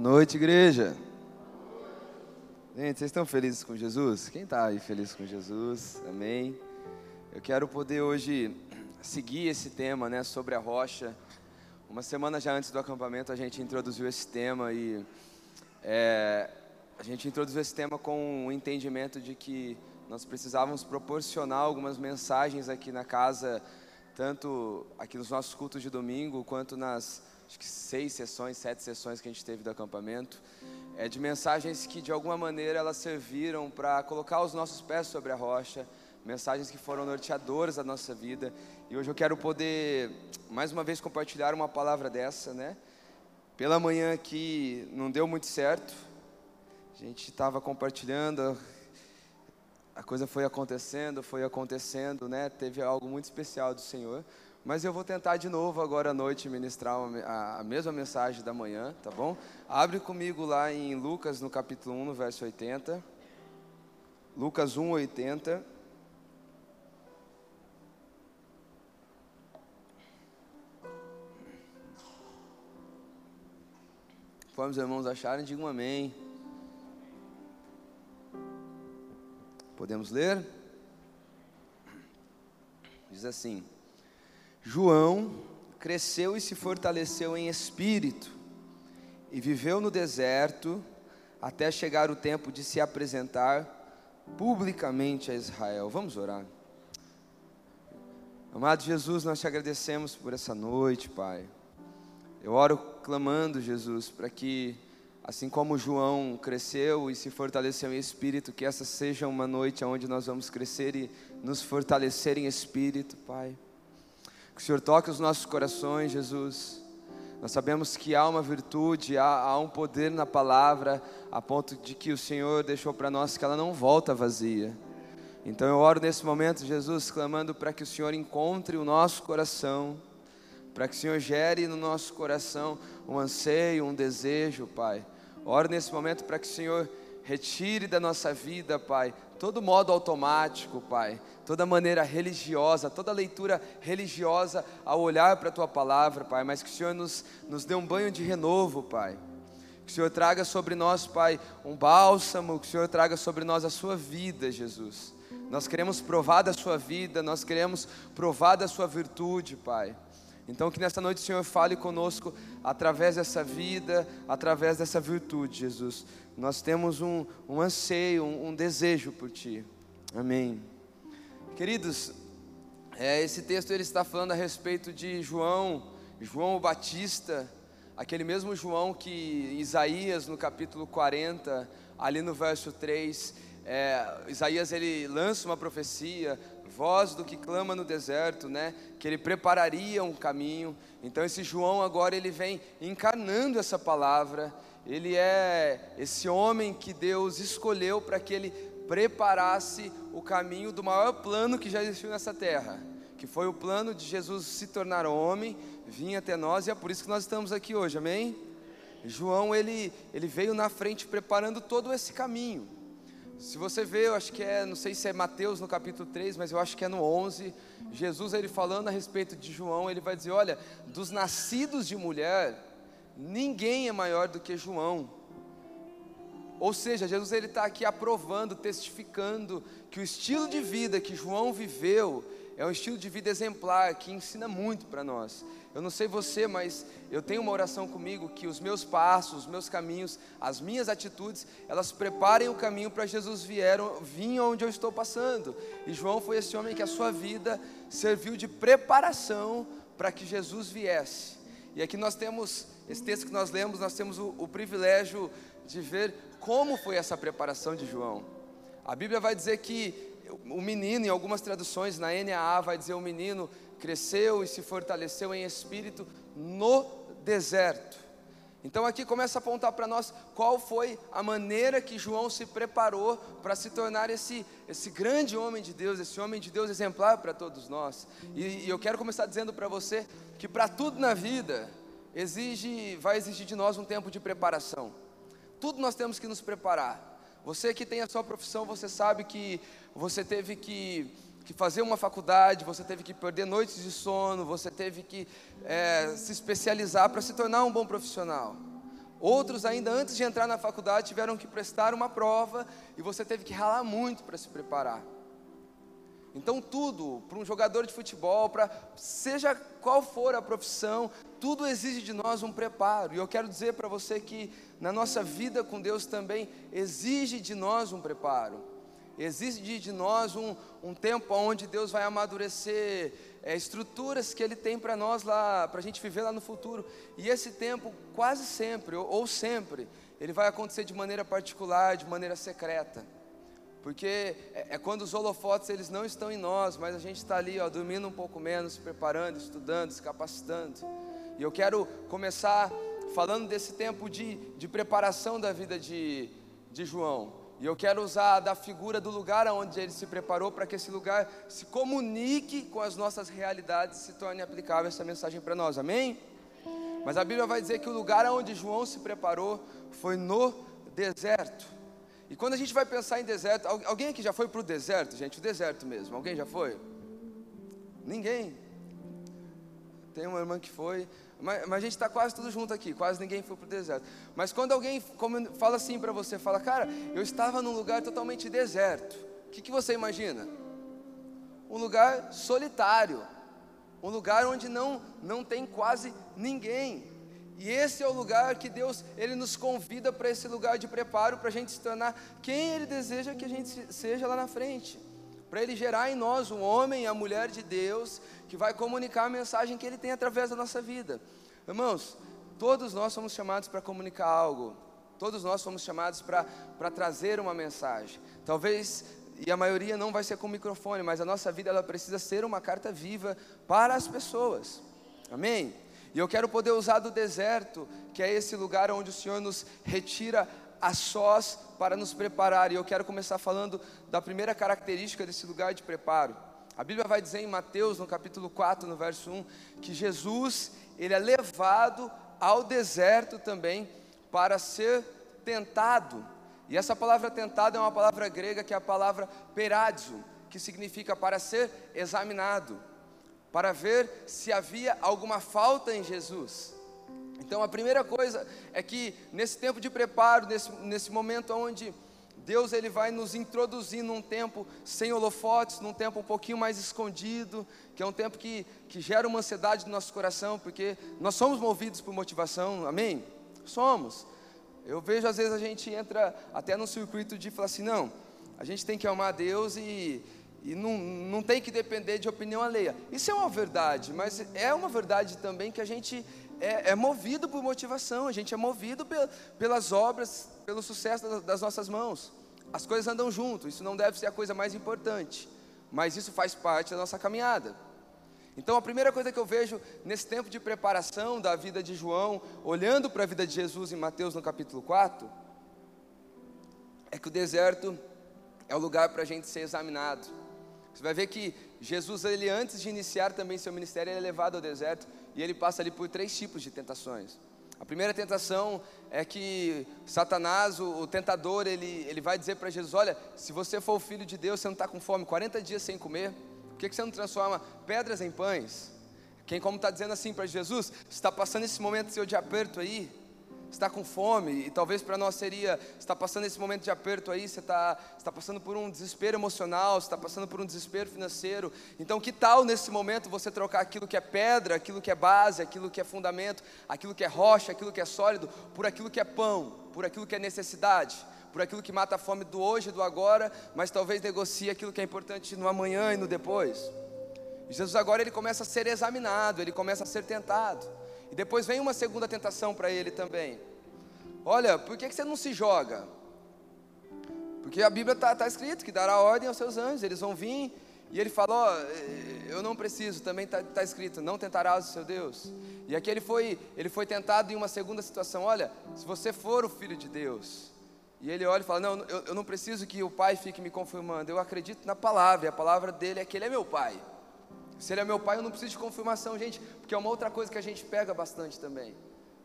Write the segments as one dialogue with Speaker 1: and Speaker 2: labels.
Speaker 1: Boa noite, igreja. Gente, vocês estão felizes com Jesus? Quem está aí feliz com Jesus? Amém. Eu quero poder hoje seguir esse tema, né, sobre a rocha. Uma semana já antes do acampamento a gente introduziu esse tema e é, a gente introduziu esse tema com o entendimento de que nós precisávamos proporcionar algumas mensagens aqui na casa, tanto aqui nos nossos cultos de domingo, quanto nas acho que seis sessões, sete sessões que a gente teve do acampamento, é, de mensagens que de alguma maneira elas serviram para colocar os nossos pés sobre a rocha, mensagens que foram norteadoras da nossa vida. E hoje eu quero poder mais uma vez compartilhar uma palavra dessa, né? Pela manhã aqui não deu muito certo. A gente estava compartilhando, a coisa foi acontecendo, foi acontecendo, né? Teve algo muito especial do Senhor. Mas eu vou tentar de novo agora à noite ministrar a, mesma mensagem da manhã, tá bom? Abre comigo lá em Lucas, no capítulo 1, no verso 80. Lucas 1, 80. Conforme os irmãos acharem, digam amém. Podemos ler? Diz assim. João cresceu e se fortaleceu em espírito e viveu no deserto até chegar o tempo de se apresentar publicamente a Israel. Vamos orar. Amado Jesus, nós te agradecemos por essa noite, Pai. Eu oro clamando, Jesus, para que, assim como João cresceu e se fortaleceu em espírito, que essa seja uma noite onde nós vamos crescer e nos fortalecer em espírito, Pai. Que o Senhor toque os nossos corações, Jesus. Nós sabemos que há uma virtude, há, há um poder na palavra, a ponto de que o Senhor deixou para nós que ela não volta vazia. Então eu oro nesse momento, Jesus, clamando para que o Senhor encontre o nosso coração, para que o Senhor gere no nosso coração um anseio, um desejo, Pai. Oro nesse momento para que o Senhor retire da nossa vida, Pai, todo modo automático, Pai, toda maneira religiosa, toda leitura religiosa ao olhar para a Tua palavra, Pai, mas que o Senhor nos, nos dê um banho de renovo, Pai. Que o Senhor traga sobre nós, Pai, um bálsamo, que o Senhor traga sobre nós a Sua vida, Jesus. Nós queremos provar da Sua vida, nós queremos provar da Sua virtude, Pai. Então, que nessa noite o Senhor fale conosco através dessa vida, através dessa virtude, Jesus. Nós temos um, um anseio, um, um desejo por Ti. Amém. Queridos, é, esse texto ele está falando a respeito de João, João o Batista, aquele mesmo João que Isaías no capítulo 40, ali no verso 3, é, Isaías ele lança uma profecia, voz do que clama no deserto, né? Que ele prepararia um caminho. Então esse João agora ele vem encarnando essa palavra. Ele é esse homem que Deus escolheu para que ele preparasse o caminho do maior plano que já existiu nessa terra, que foi o plano de Jesus se tornar homem, vir até nós e é por isso que nós estamos aqui hoje, amém? João ele, ele veio na frente preparando todo esse caminho. Se você vê, eu acho que é, não sei se é Mateus no capítulo 3, mas eu acho que é no 11, Jesus ele falando a respeito de João, ele vai dizer, olha, dos nascidos de mulher, ninguém é maior do que João. Ou seja, Jesus ele está aqui aprovando, testificando que o estilo de vida que João viveu é um estilo de vida exemplar que ensina muito para nós. Eu não sei você, mas eu tenho uma oração comigo que os meus passos, os meus caminhos, as minhas atitudes, elas preparem o caminho para Jesus vieram, vir onde eu estou passando. E João foi esse homem que a sua vida serviu de preparação para que Jesus viesse. E aqui nós temos, esse texto que nós lemos, nós temos o, o privilégio de ver como foi essa preparação de João. A Bíblia vai dizer que o menino, em algumas traduções, na NAA, vai dizer o menino cresceu e se fortaleceu em espírito no deserto. Então aqui começa a apontar para nós qual foi a maneira que João se preparou para se tornar esse, esse grande homem de Deus, esse homem de Deus exemplar para todos nós. E, e eu quero começar dizendo para você que para tudo na vida exige, vai exigir de nós um tempo de preparação. Tudo nós temos que nos preparar. Você que tem a sua profissão, você sabe que você teve que, que fazer uma faculdade, você teve que perder noites de sono, você teve que é, se especializar para se tornar um bom profissional. Outros ainda antes de entrar na faculdade tiveram que prestar uma prova e você teve que ralar muito para se preparar. Então tudo, para um jogador de futebol, para seja qual for a profissão, tudo exige de nós um preparo. E eu quero dizer para você que na nossa vida com Deus também exige de nós um preparo. Exige de nós um, um tempo onde Deus vai amadurecer é, estruturas que Ele tem para nós lá, para a gente viver lá no futuro. E esse tempo, quase sempre, ou, ou sempre, ele vai acontecer de maneira particular, de maneira secreta. Porque é, é, quando os holofotes eles não estão em nós, mas a gente está ali, ó, dormindo um pouco menos, se preparando, estudando, se capacitando. E eu quero começar falando desse tempo de, de preparação da vida de, de João. E eu quero usar da figura do lugar onde ele se preparou para que esse lugar se comunique com as nossas realidades e se torne aplicável essa mensagem para nós, amém? Mas a Bíblia vai dizer que o lugar onde João se preparou foi no deserto. E quando a gente vai pensar em deserto, alguém aqui já foi para o deserto, gente? O deserto mesmo, alguém já foi? Ninguém. Tem uma irmã que foi, mas, mas a gente está quase tudo junto aqui, quase ninguém foi para o deserto. Mas quando alguém fala assim para você, fala, cara, eu estava num lugar totalmente deserto, o que, que você imagina? Um lugar solitário, um lugar onde não, não tem quase ninguém. E esse é o lugar que Deus ele nos convida para esse lugar de preparo para a gente se tornar quem Ele deseja que a gente seja lá na frente. Para Ele gerar em nós um homem e a mulher de Deus que vai comunicar a mensagem que Ele tem através da nossa vida. Irmãos, todos nós somos chamados para comunicar algo. Todos nós somos chamados para trazer uma mensagem. Talvez e a maioria não vai ser com microfone, mas a nossa vida ela precisa ser uma carta viva para as pessoas. Amém? E eu quero poder usar do deserto, que é esse lugar onde o Senhor nos retira a sós para nos preparar. E eu quero começar falando da primeira característica desse lugar de preparo. A Bíblia vai dizer em Mateus, no capítulo 4, no verso 1, que Jesus, ele é levado ao deserto também para ser tentado. E essa palavra tentado é uma palavra grega que é a palavra peradzo, que significa para ser examinado para ver se havia alguma falta em Jesus. Então a primeira coisa é que nesse tempo de preparo, nesse, nesse momento onde Deus ele vai nos introduzir num tempo sem holofotes, num tempo um pouquinho mais escondido, que é um tempo que, que gera uma ansiedade no nosso coração, porque nós somos movidos por motivação, amém? Somos. Eu vejo às vezes a gente entra até no circuito de falar assim, não, a gente tem que amar Deus e e não, não tem que depender de opinião alheia. Isso é uma verdade, mas é uma verdade também que a gente é, é movido por motivação, a gente é movido pel, pelas obras, pelo sucesso das nossas mãos. As coisas andam junto, isso não deve ser a coisa mais importante, mas isso faz parte da nossa caminhada. Então a primeira coisa que eu vejo nesse tempo de preparação da vida de João, olhando para a vida de Jesus em Mateus no capítulo 4, é que o deserto é o lugar para a gente ser examinado. Você vai ver que Jesus, ele antes de iniciar também seu ministério, ele é levado ao deserto e ele passa ali por três tipos de tentações. A primeira tentação é que Satanás, o, o tentador, ele, ele vai dizer para Jesus: Olha, se você for o filho de Deus, você não está com fome, 40 dias sem comer, por que, que você não transforma pedras em pães? Quem, como está dizendo assim para Jesus, está passando esse momento seu de aperto aí, está com fome, e talvez para nós seria, está passando esse momento de aperto aí, você está, está passando por um desespero emocional, você está passando por um desespero financeiro. Então, que tal nesse momento você trocar aquilo que é pedra, aquilo que é base, aquilo que é fundamento, aquilo que é rocha, aquilo que é sólido, por aquilo que é pão, por aquilo que é necessidade, por aquilo que mata a fome do hoje e do agora, mas talvez negocie aquilo que é importante no amanhã e no depois. Jesus agora ele começa a ser examinado, ele começa a ser tentado. E depois vem uma segunda tentação para ele também. Olha, por que, que você não se joga? Porque a Bíblia está tá escrito que dará ordem aos seus anjos, eles vão vir. E ele falou: oh, Eu não preciso, também está tá escrito: Não tentarás o seu Deus. E aqui ele foi, ele foi tentado em uma segunda situação: Olha, se você for o filho de Deus. E ele olha e fala: Não, eu, eu não preciso que o pai fique me confirmando, eu acredito na palavra, a palavra dele é que ele é meu pai. Se ele é meu pai, eu não preciso de confirmação, gente, porque é uma outra coisa que a gente pega bastante também.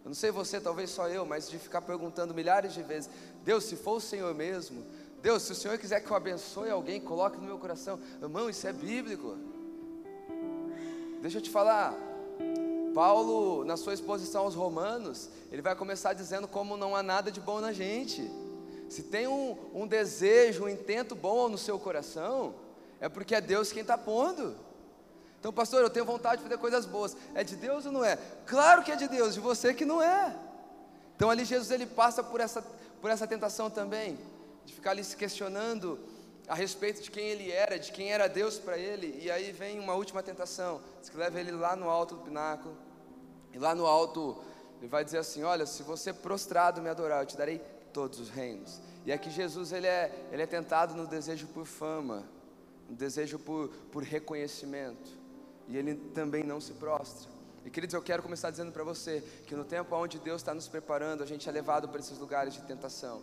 Speaker 1: Eu não sei você, talvez só eu, mas de ficar perguntando milhares de vezes: Deus, se for o Senhor mesmo, Deus, se o Senhor quiser que eu abençoe alguém, coloque no meu coração. Irmão, isso é bíblico. Deixa eu te falar. Paulo, na sua exposição aos Romanos, ele vai começar dizendo como não há nada de bom na gente. Se tem um, um desejo, um intento bom no seu coração, é porque é Deus quem está pondo. Então, pastor, eu tenho vontade de fazer coisas boas. É de Deus ou não é? Claro que é de Deus, de você que não é. Então, ali Jesus ele passa por essa, por essa tentação também, de ficar ali se questionando a respeito de quem ele era, de quem era Deus para ele. E aí vem uma última tentação, que leva ele lá no alto do pináculo. E lá no alto ele vai dizer assim: Olha, se você prostrado me adorar, eu te darei todos os reinos. E aqui Jesus ele é, ele é tentado no desejo por fama, no desejo por, por reconhecimento. E ele também não se prostra. E queridos, eu quero começar dizendo para você que no tempo onde Deus está nos preparando, a gente é levado para esses lugares de tentação.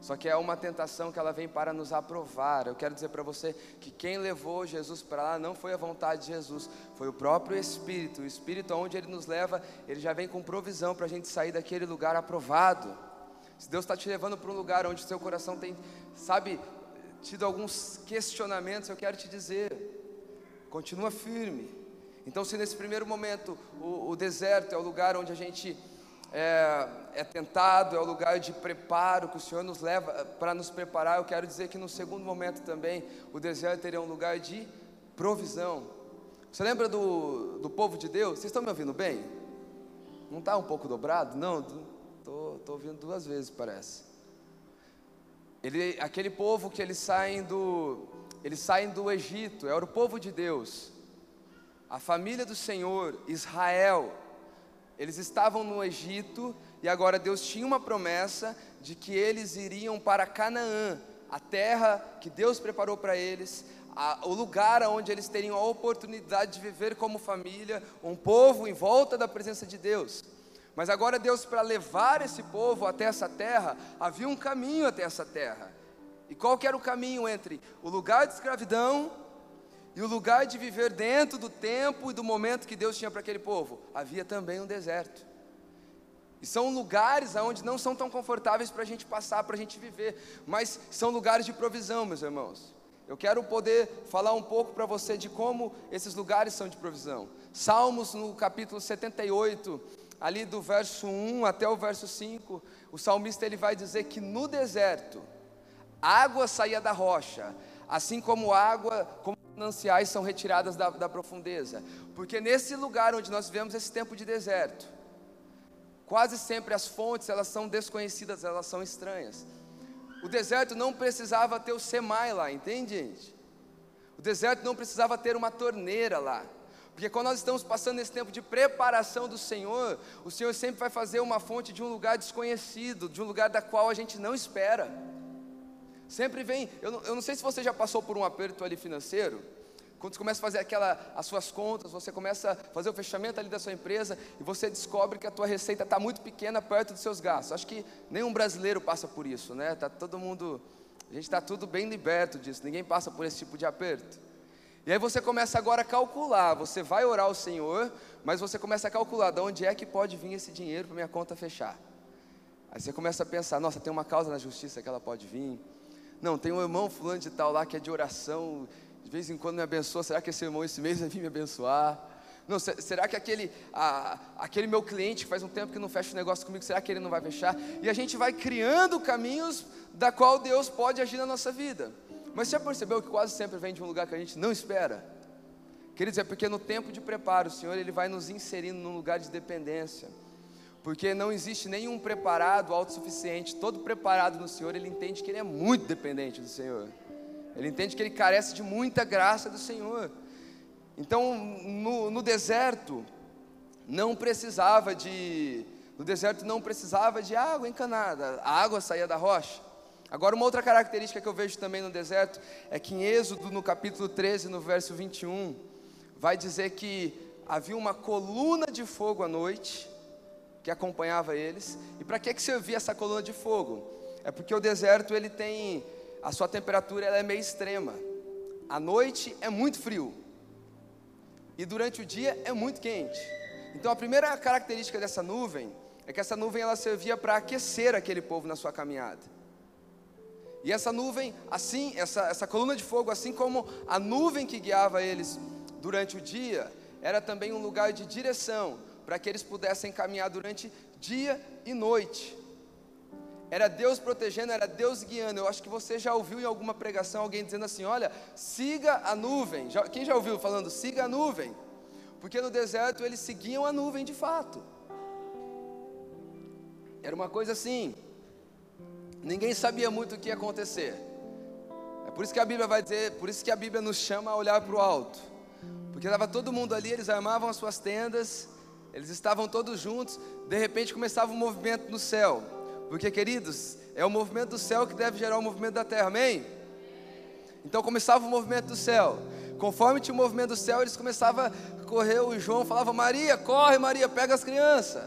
Speaker 1: Só que é uma tentação que ela vem para nos aprovar. Eu quero dizer para você que quem levou Jesus para lá não foi a vontade de Jesus, foi o próprio Espírito. O Espírito, onde ele nos leva, ele já vem com provisão para a gente sair daquele lugar aprovado. Se Deus está te levando para um lugar onde seu coração tem, sabe, tido alguns questionamentos, eu quero te dizer, continua firme. Então, se nesse primeiro momento o, o deserto é o lugar onde a gente é, é, tentado, é o lugar de preparo que o Senhor nos leva eh, para nos preparar, eu quero dizer que no segundo momento também o deserto teria um lugar de provisão. Você lembra do, do povo de Deus? Vocês estão me ouvindo bem? Não está um pouco dobrado? Não, Estou ouvindo duas vezes, parece. Ele, aquele povo que eles saem do, eles saem do Egito, era o povo de Deus. A família do Senhor, Israel, eles estavam no Egito e agora Deus tinha uma promessa de que eles iriam para Canaã, a terra que Deus preparou para eles, a, o lugar onde eles teriam a oportunidade de viver como família, um povo em volta da presença de Deus. Mas agora Deus, para levar esse povo até essa terra, havia um caminho até essa terra. E qual que era o caminho entre o lugar de escravidão e o lugar de viver dentro do tempo e do momento que Deus tinha para aquele povo? Havia também um deserto. E são lugares onde não são tão confortáveis para a gente passar, para a gente viver, mas são lugares de provisão, meus irmãos. Eu quero poder falar um pouco para você de como esses lugares são de provisão. Salmos no capítulo 78, ali do verso 1 até o verso 5, o salmista ele vai dizer que no deserto, água saía da rocha, assim como água, como mananciais são retiradas da, da profundeza, porque nesse lugar onde nós vivemos esse tempo de deserto, quase sempre as fontes elas são desconhecidas, elas são estranhas. O deserto não precisava ter o semai lá, entende, gente? O deserto não precisava ter uma torneira lá. Porque quando nós estamos passando esse tempo de preparação do Senhor, o Senhor sempre vai fazer uma fonte de um lugar desconhecido, de um lugar da qual a gente não espera. Sempre vem, eu não, eu não sei se você já passou por um aperto ali financeiro, quando você começa a fazer aquela, as suas contas, você começa a fazer o fechamento ali da sua empresa e você descobre que a tua receita está muito pequena perto dos seus gastos. Acho que nenhum brasileiro passa por isso, né? Tá todo mundo, a gente está tudo bem liberto disso. Ninguém passa por esse tipo de aperto. E aí você começa agora a calcular, você vai orar ao Senhor, mas você começa a calcular de onde é que pode vir esse dinheiro para minha conta fechar. Aí você começa a pensar, nossa, tem uma causa na justiça que ela pode vir. Não, tem um irmão fulano de tal lá que é de oração, de vez em quando me abençoa, será que esse irmão esse mês vai vir me abençoar? Não, será que aquele, a, aquele meu cliente que faz um tempo que não fecha o negócio comigo, será que ele não vai fechar? E a gente vai criando caminhos da qual Deus pode agir na nossa vida. Mas você já percebeu que quase sempre vem de um lugar que a gente não espera? Queridos, é porque no tempo de preparo, o Senhor ele vai nos inserindo num lugar de dependência. Porque não existe nenhum preparado autossuficiente. Todo preparado no Senhor, ele entende que ele é muito dependente do Senhor. Ele entende que ele carece de muita graça do Senhor. Então, no, no deserto, não precisava de. No deserto não precisava de água encanada, a água saía da rocha. Agora, uma outra característica que eu vejo também no deserto é que em Êxodo, no capítulo 13, no verso 21, vai dizer que havia uma coluna de fogo à noite que acompanhava eles. E para que, que servia essa coluna de fogo? É porque o deserto ele tem a sua temperatura ela é meio extrema. À noite é muito frio e durante o dia é muito quente. Então a primeira característica dessa nuvem é que essa nuvem ela servia para aquecer aquele povo na sua caminhada. E essa nuvem, assim, essa, essa coluna de fogo, assim como a nuvem que guiava eles durante o dia, era também um lugar de direção, para que eles pudessem caminhar durante dia e noite. Era Deus protegendo, era Deus guiando. Eu acho que você já ouviu em alguma pregação alguém dizendo assim: olha, siga a nuvem. Já, quem já ouviu falando, siga a nuvem? Porque no deserto eles seguiam a nuvem de fato. Era uma coisa assim. Ninguém sabia muito o que ia acontecer. É por isso que a Bíblia vai dizer, por isso que a Bíblia nos chama a olhar para o alto. Porque estava todo mundo ali, eles armavam as suas tendas, eles estavam todos juntos, de repente começava um movimento no céu. Porque, queridos, é o movimento do céu que deve gerar o movimento da terra, amém? Então começava o movimento do céu. Conforme tinha o movimento do céu, eles começavam a correr. O João falava: Maria, corre, Maria, pega as crianças.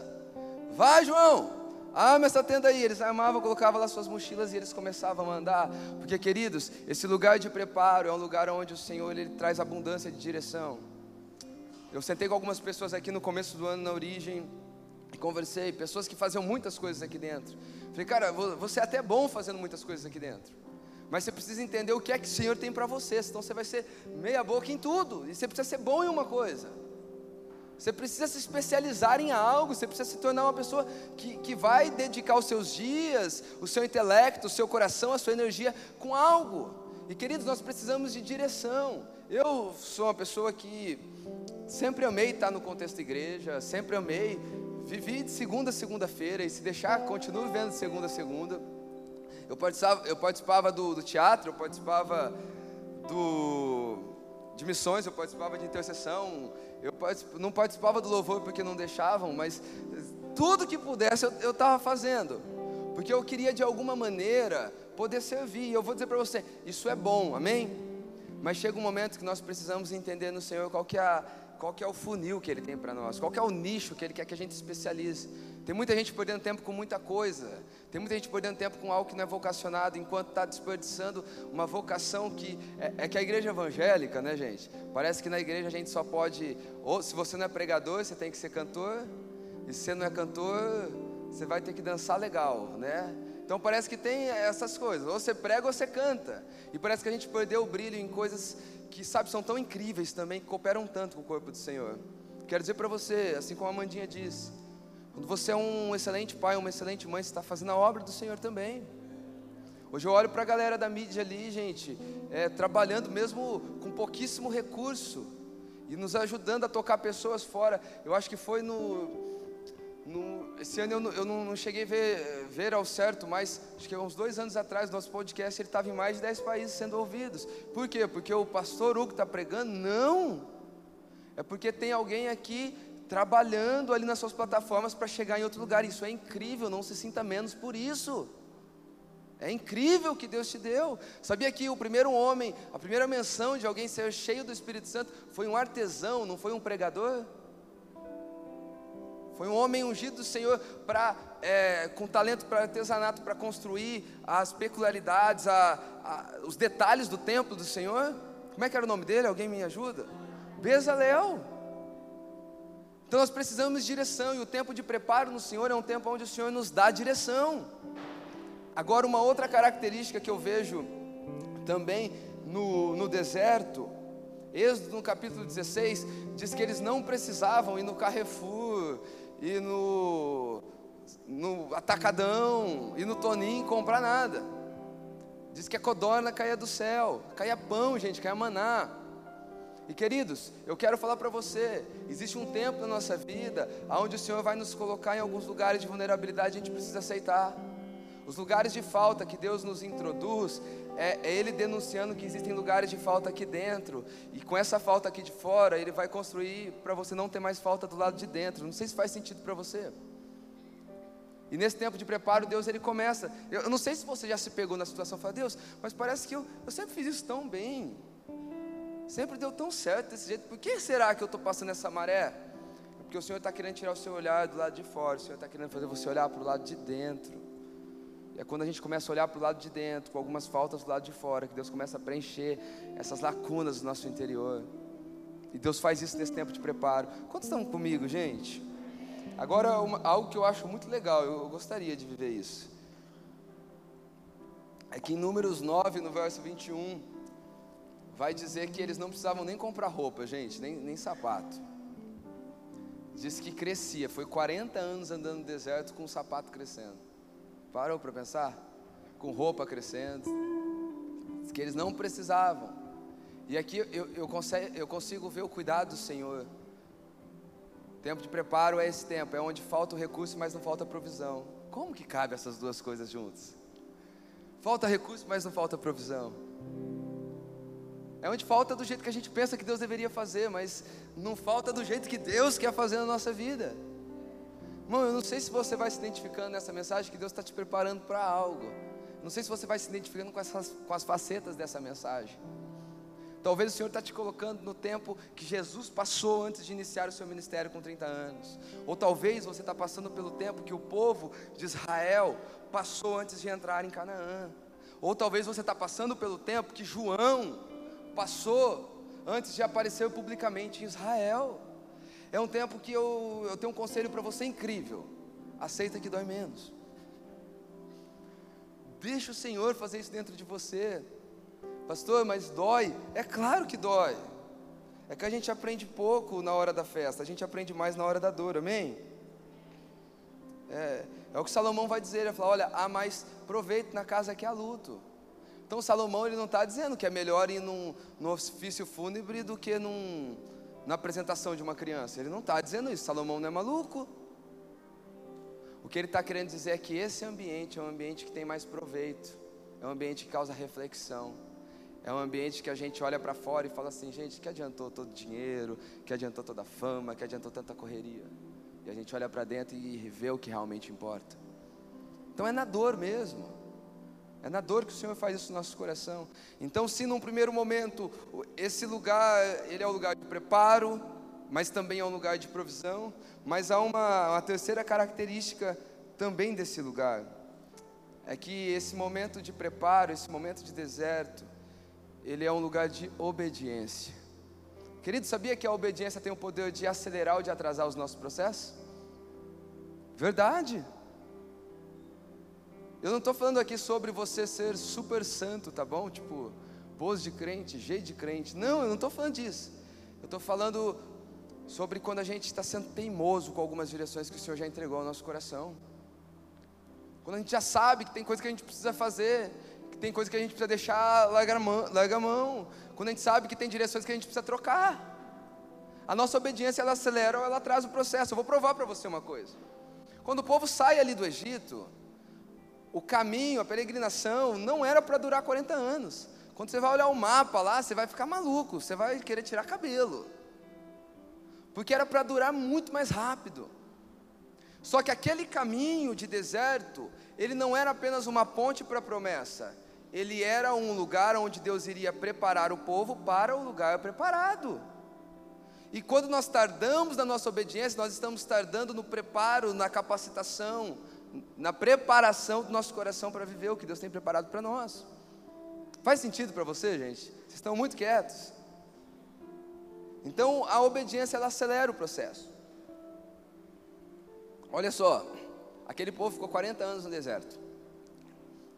Speaker 1: Vai, João, arma essa tenda aí. Eles armavam, colocavam lá suas mochilas e eles começavam a andar. Porque, queridos, esse lugar de preparo é um lugar onde o Senhor ele traz abundância de direção. Eu sentei com algumas pessoas aqui no começo do ano, na origem, e conversei. Pessoas que faziam muitas coisas aqui dentro. Falei, cara, você é até bom fazendo muitas coisas aqui dentro. Mas você precisa entender o que é que o Senhor tem para você, senão você vai ser meia boca em tudo, e você precisa ser bom em uma coisa. Você precisa se especializar em algo, você precisa se tornar uma pessoa que, que vai dedicar os seus dias, o seu intelecto, o seu coração, a sua energia com algo. E queridos, nós precisamos de direção. Eu sou uma pessoa que sempre amei estar no contexto igreja, sempre amei, vivi de segunda a segunda-feira, e se deixar, continuo vivendo de segunda a segunda. Eu participava, eu participava do, do teatro, eu participava do, de missões, eu participava de intercessão, eu não participava do louvor porque não deixavam, mas tudo que pudesse eu estava fazendo, porque eu queria de alguma maneira poder servir. E eu vou dizer para você, isso é bom, amém? Mas chega um momento que nós precisamos entender no Senhor qual que é a qual que é o funil que ele tem para nós, qual que é o nicho que ele quer que a gente especialize. Tem muita gente perdendo tempo com muita coisa, tem muita gente perdendo tempo com algo que não é vocacionado, enquanto está desperdiçando uma vocação que é, é, que a igreja evangélica, né, gente? Parece que na igreja a gente só pode, ou se você não é pregador, você tem que ser cantor, e se você não é cantor, você vai ter que dançar legal, né? Então parece que tem essas coisas, ou você prega ou você canta, e parece que a gente perdeu o brilho em coisas que, sabe, são tão incríveis também, que cooperam tanto com o corpo do Senhor. Quero dizer para você, assim como a Amandinha disse, quando você é um excelente pai, uma excelente mãe, você está fazendo a obra do Senhor também. Hoje eu olho para a galera da mídia ali, gente, é, trabalhando mesmo com pouquíssimo recurso e nos ajudando a tocar pessoas fora. Eu acho que foi no, no esse ano eu, não, eu não, cheguei a ver, ver, ao certo, mas acho que uns dois anos atrás, nosso podcast ele estava em mais de 10 países sendo ouvidos. Por quê? Porque o pastor Hugo está pregando? Não. É porque tem alguém aqui trabalhando ali nas suas plataformas para chegar em outro lugar. Isso é incrível, não se sinta menos por isso. É incrível que Deus te deu. Sabia que o primeiro homem, a primeira menção de alguém ser cheio do Espírito Santo foi um artesão, não foi um pregador? Foi um homem ungido do Senhor para, é, com talento para artesanato, para construir as peculiaridades, a, a, os detalhes do templo do Senhor. Como é que era o nome dele? Alguém me ajuda? Bezalel. Então nós precisamos de direção, e o tempo de preparo no Senhor é um tempo onde o Senhor nos dá direção. Agora, uma outra característica que eu vejo também no, no deserto, Êxodo no capítulo 16, diz que eles não precisavam ir no Carrefour, ir no, no Atacadão, ir no Toninho comprar nada. Diz que a codorna caía do céu, caía pão, gente, caía maná. E queridos, eu quero falar para você: existe um tempo na nossa vida onde o Senhor vai nos colocar em alguns lugares de vulnerabilidade, a gente precisa aceitar. Os lugares de falta que Deus nos introduz, é, é, Ele denunciando que existem lugares de falta aqui dentro, e com essa falta aqui de fora, Ele vai construir para você não ter mais falta do lado de dentro. Não sei se faz sentido para você. E nesse tempo de preparo, Deus ele começa. Eu, eu não sei se você já se pegou na situação e fala, Deus, mas parece que eu, eu sempre fiz isso tão bem. Sempre deu tão certo desse jeito. Por que será que eu estou passando essa maré? Porque o Senhor está querendo tirar o seu olhar do lado de fora. O Senhor está querendo fazer você olhar para o lado de dentro. E é quando a gente começa a olhar para o lado de dentro, com algumas faltas do lado de fora, que Deus começa a preencher essas lacunas do nosso interior. E Deus faz isso nesse tempo de preparo. Quantos estão comigo, gente? Agora, uma, algo que eu acho muito legal, eu, eu gostaria de viver isso. É que em Números 9, no verso 21, vai dizer que eles não precisavam nem comprar roupa, gente, nem, nem sapato. diz que crescia, foi 40 anos andando no deserto com o sapato crescendo. Parou para pensar? Com roupa crescendo. Que eles não precisavam. E aqui eu, eu, consigo, eu consigo ver o cuidado do Senhor. Tempo de preparo é esse tempo, é onde falta o recurso, mas não falta provisão. Como que cabe essas duas coisas juntas? Falta recurso, mas não falta provisão. É onde falta do jeito que a gente pensa que Deus deveria fazer, mas não falta do jeito que Deus quer fazer na nossa vida. Irmão, eu não sei se você vai se identificando nessa mensagem que Deus está te preparando para algo. Não sei se você vai se identificando com, essas, com as facetas dessa mensagem. Talvez o Senhor está te colocando no tempo que Jesus passou antes de iniciar o seu ministério com 30 anos. Ou talvez você está passando pelo tempo que o povo de Israel passou antes de entrar em Canaã. Ou talvez você está passando pelo tempo que João passou antes de aparecer publicamente em Israel. É um tempo que eu, eu tenho um conselho para você incrível. Aceita que dói menos. Deixa o Senhor fazer isso dentro de você. Pastor, mas dói? É claro que dói. É que a gente aprende pouco na hora da festa, a gente aprende mais na hora da dor, amém? É, é o que Salomão vai dizer, ele vai falar, olha, há mais proveito na casa que há luto. Então Salomão ele não está dizendo que é melhor ir num, num ofício fúnebre do que num, na apresentação de uma criança. Ele não está dizendo isso, Salomão não é maluco. O que ele está querendo dizer é que esse ambiente é um ambiente que tem mais proveito, é um ambiente que causa reflexão. É um ambiente que a gente olha para fora e fala assim, gente, que adiantou todo o dinheiro, que adiantou toda a fama, que adiantou tanta correria. E a gente olha para dentro e vê o que realmente importa. Então é na dor mesmo. É na dor que o Senhor faz isso no nosso coração. Então, se num primeiro momento esse lugar, ele é o lugar de preparo, mas também é um lugar de provisão, mas há uma, uma terceira característica também desse lugar. É que esse momento de preparo, esse momento de deserto, ele é um lugar de obediência. Querido, sabia que a obediência tem o poder de acelerar ou de atrasar os nossos processos? Verdade. Eu não estou falando aqui sobre você ser super santo, tá bom? Tipo, pose de crente, jeito de crente. Não, eu não estou falando disso. Eu estou falando sobre quando a gente está sendo teimoso com algumas direções que o Senhor já entregou ao nosso coração. Quando a gente já sabe que tem coisa que a gente precisa fazer, que tem coisa que a gente precisa deixar, largar a mão, larga a mão. Quando a gente sabe que tem direções que a gente precisa trocar. A nossa obediência ela acelera ou ela atrasa o processo. Eu vou provar para você uma coisa. Quando o povo sai ali do Egito, o caminho, a peregrinação, não era para durar 40 anos. Quando você vai olhar o mapa lá, você vai ficar maluco, você vai querer tirar cabelo. Porque era para durar muito mais rápido. Só que aquele caminho de deserto, ele não era apenas uma ponte para a promessa, ele era um lugar onde Deus iria preparar o povo para o lugar preparado. E quando nós tardamos na nossa obediência, nós estamos tardando no preparo, na capacitação, na preparação do nosso coração para viver o que Deus tem preparado para nós. Faz sentido para você, gente? Vocês estão muito quietos. Então, a obediência ela acelera o processo. Olha só, aquele povo ficou 40 anos no deserto.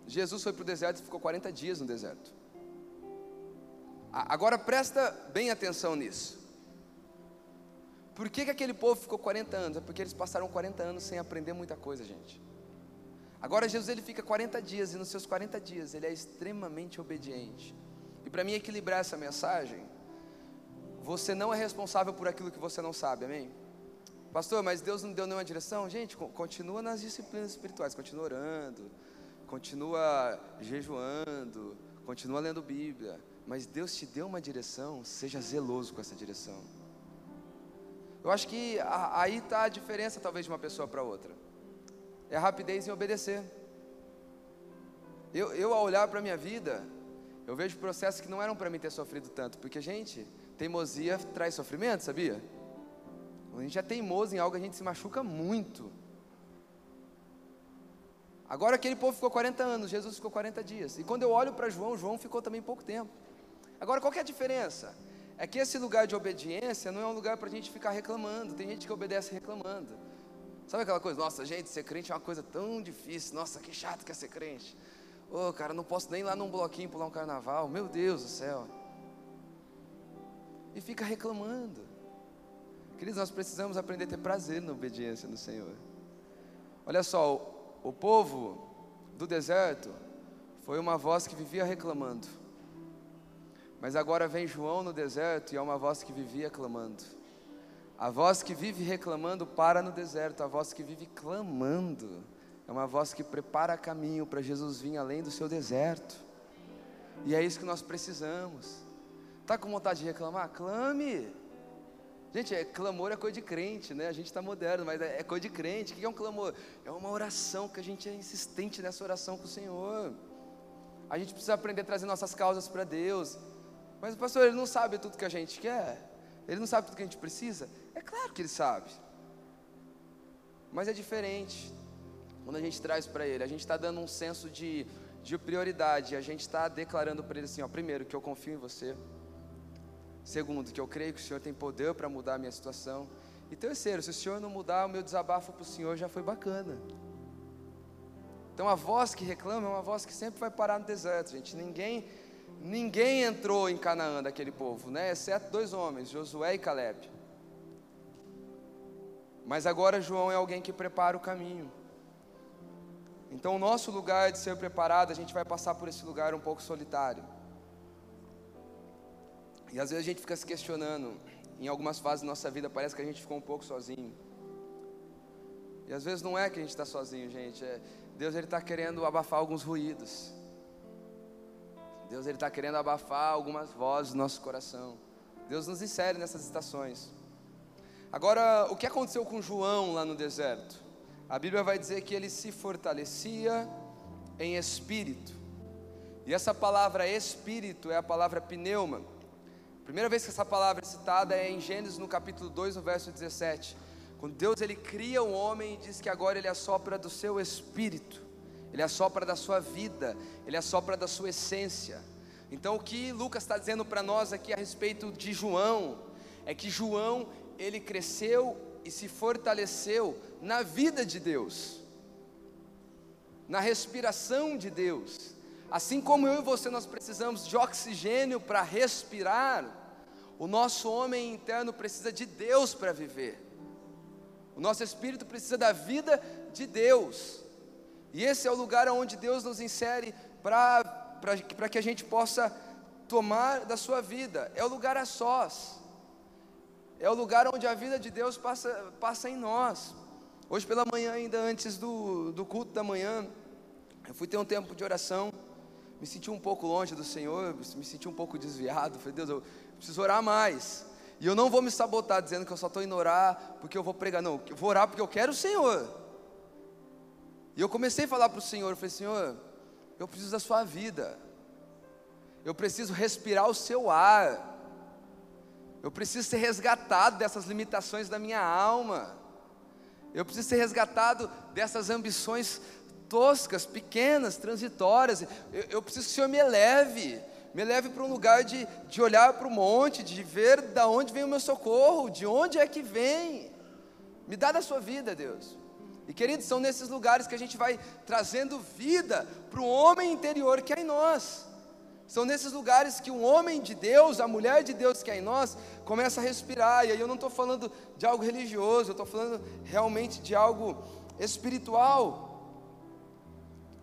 Speaker 1: Jesus foi para o deserto e ficou 40 dias no deserto. Agora presta bem atenção nisso. Por que, que aquele povo ficou 40 anos? É porque eles passaram 40 anos sem aprender muita coisa, gente. Agora Jesus ele fica 40 dias e nos seus 40 dias ele é extremamente obediente. E para mim equilibrar essa mensagem, você não é responsável por aquilo que você não sabe, amém? Pastor, mas Deus não deu nenhuma direção? Gente, continua nas disciplinas espirituais, continua orando, continua jejuando, continua lendo Bíblia, mas Deus te deu uma direção, seja zeloso com essa direção. Eu acho que aí está a diferença, talvez, de uma pessoa para outra. É a rapidez em obedecer. Eu, eu ao olhar para a minha vida, eu vejo processos que não eram para mim ter sofrido tanto, porque, gente, teimosia traz sofrimento, sabia? Quando a gente é teimoso em algo, a gente se machuca muito. Agora aquele povo ficou 40 anos, Jesus ficou 40 dias. E quando eu olho para João, João ficou também pouco tempo. Agora qual é a diferença? É que esse lugar de obediência não é um lugar para a gente ficar reclamando. Tem gente que obedece reclamando. Sabe aquela coisa, nossa, gente, ser crente é uma coisa tão difícil. Nossa, que chato que é ser crente. Ô, oh, cara, não posso nem ir lá num bloquinho pular um carnaval. Meu Deus do céu. E fica reclamando. Queridos, nós precisamos aprender a ter prazer na obediência do Senhor. Olha só, o, o povo do deserto foi uma voz que vivia reclamando. Mas agora vem João no deserto e é uma voz que vivia clamando. A voz que vive reclamando para no deserto, a voz que vive clamando é uma voz que prepara caminho para Jesus vir além do seu deserto. E é isso que nós precisamos. Tá com vontade de reclamar? Clame. Gente, é, clamor é coisa de crente, né? A gente está moderno, mas é, é coisa de crente. O que é um clamor? É uma oração que a gente é insistente nessa oração com o Senhor. A gente precisa aprender a trazer nossas causas para Deus. Mas o pastor, ele não sabe tudo que a gente quer. Ele não sabe tudo que a gente precisa. É claro que ele sabe. Mas é diferente quando a gente traz para ele. A gente está dando um senso de, de prioridade. A gente está declarando para ele assim: ó, primeiro, que eu confio em você. Segundo, que eu creio que o Senhor tem poder para mudar a minha situação. E terceiro, se o Senhor não mudar, o meu desabafo para o Senhor já foi bacana. Então a voz que reclama é uma voz que sempre vai parar no deserto, gente. Ninguém, ninguém entrou em Canaã daquele povo, né? Exceto dois homens, Josué e Caleb. Mas agora João é alguém que prepara o caminho. Então o nosso lugar de ser preparado, a gente vai passar por esse lugar um pouco solitário. E às vezes a gente fica se questionando, em algumas fases da nossa vida parece que a gente ficou um pouco sozinho. E às vezes não é que a gente está sozinho, gente. É, Deus ele está querendo abafar alguns ruídos. Deus ele está querendo abafar algumas vozes do nosso coração. Deus nos insere nessas estações. Agora, o que aconteceu com João lá no deserto? A Bíblia vai dizer que ele se fortalecia em espírito. E essa palavra espírito é a palavra pneuma Primeira vez que essa palavra é citada é em Gênesis no capítulo 2, no verso 17. Quando Deus ele cria o homem e diz que agora ele assopra do seu espírito, ele assopra da sua vida, ele assopra da sua essência. Então o que Lucas está dizendo para nós aqui a respeito de João é que João ele cresceu e se fortaleceu na vida de Deus, na respiração de Deus. Assim como eu e você nós precisamos de oxigênio para respirar, o nosso homem interno precisa de Deus para viver. O nosso espírito precisa da vida de Deus. E esse é o lugar onde Deus nos insere para que a gente possa tomar da sua vida. É o lugar a sós. É o lugar onde a vida de Deus passa, passa em nós. Hoje pela manhã, ainda antes do, do culto da manhã, eu fui ter um tempo de oração me senti um pouco longe do Senhor, me senti um pouco desviado. Falei, Deus, eu preciso orar mais. E eu não vou me sabotar dizendo que eu só estou indo orar porque eu vou pregar. Não, eu vou orar porque eu quero o Senhor. E eu comecei a falar para o Senhor, eu falei, Senhor, eu preciso da sua vida. Eu preciso respirar o seu ar. Eu preciso ser resgatado dessas limitações da minha alma. Eu preciso ser resgatado dessas ambições toscas, pequenas, transitórias. Eu, eu preciso que o Senhor me eleve, me leve para um lugar de, de olhar para o monte, de ver da onde vem o meu socorro, de onde é que vem. Me dá da sua vida, Deus. E queridos, são nesses lugares que a gente vai trazendo vida para o homem interior que é em nós. São nesses lugares que o homem de Deus, a mulher de Deus que é em nós, começa a respirar. E aí eu não estou falando de algo religioso, eu estou falando realmente de algo espiritual.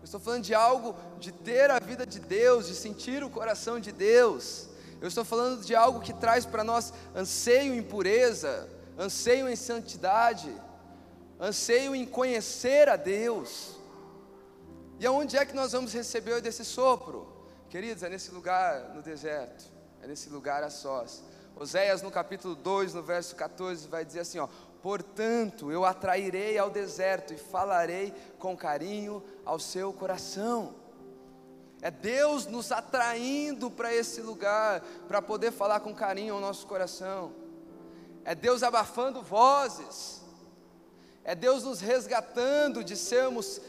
Speaker 1: Eu estou falando de algo de ter a vida de Deus, de sentir o coração de Deus. Eu estou falando de algo que traz para nós anseio em pureza, anseio em santidade, anseio em conhecer a Deus. E aonde é que nós vamos receber desse sopro? Queridos, é nesse lugar no deserto, é nesse lugar a sós. Oséias no capítulo 2, no verso 14, vai dizer assim: ó, Portanto, eu atrairei ao deserto e falarei com carinho ao seu coração. É Deus nos atraindo para esse lugar, para poder falar com carinho ao nosso coração. É Deus abafando vozes. É Deus nos resgatando de sermos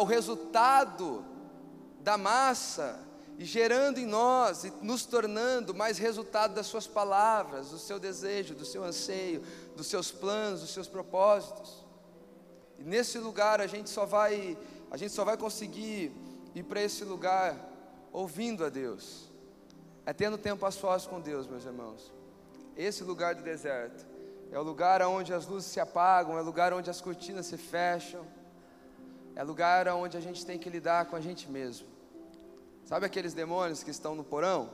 Speaker 1: o resultado da massa e gerando em nós e nos tornando mais resultado das suas palavras, do seu desejo, do seu anseio, dos seus planos, dos seus propósitos. E nesse lugar a gente só vai, a gente só vai conseguir ir para esse lugar ouvindo a Deus. É tendo tempo a sós com Deus, meus irmãos. Esse lugar do deserto é o lugar onde as luzes se apagam, é o lugar onde as cortinas se fecham, é o lugar onde a gente tem que lidar com a gente mesmo. Sabe aqueles demônios que estão no porão?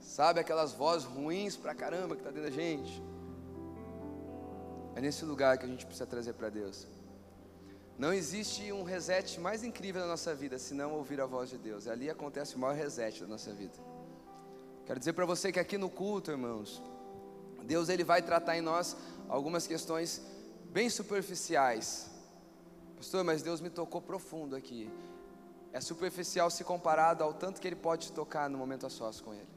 Speaker 1: Sabe aquelas vozes ruins pra caramba que está dentro da gente? É nesse lugar que a gente precisa trazer para Deus. Não existe um reset mais incrível na nossa vida se não ouvir a voz de Deus. Ali acontece o maior reset da nossa vida. Quero dizer para você que aqui no culto, irmãos, Deus ele vai tratar em nós algumas questões bem superficiais. Pastor, mas Deus me tocou profundo aqui. É superficial se comparado ao tanto que Ele pode tocar no momento a sós com Ele.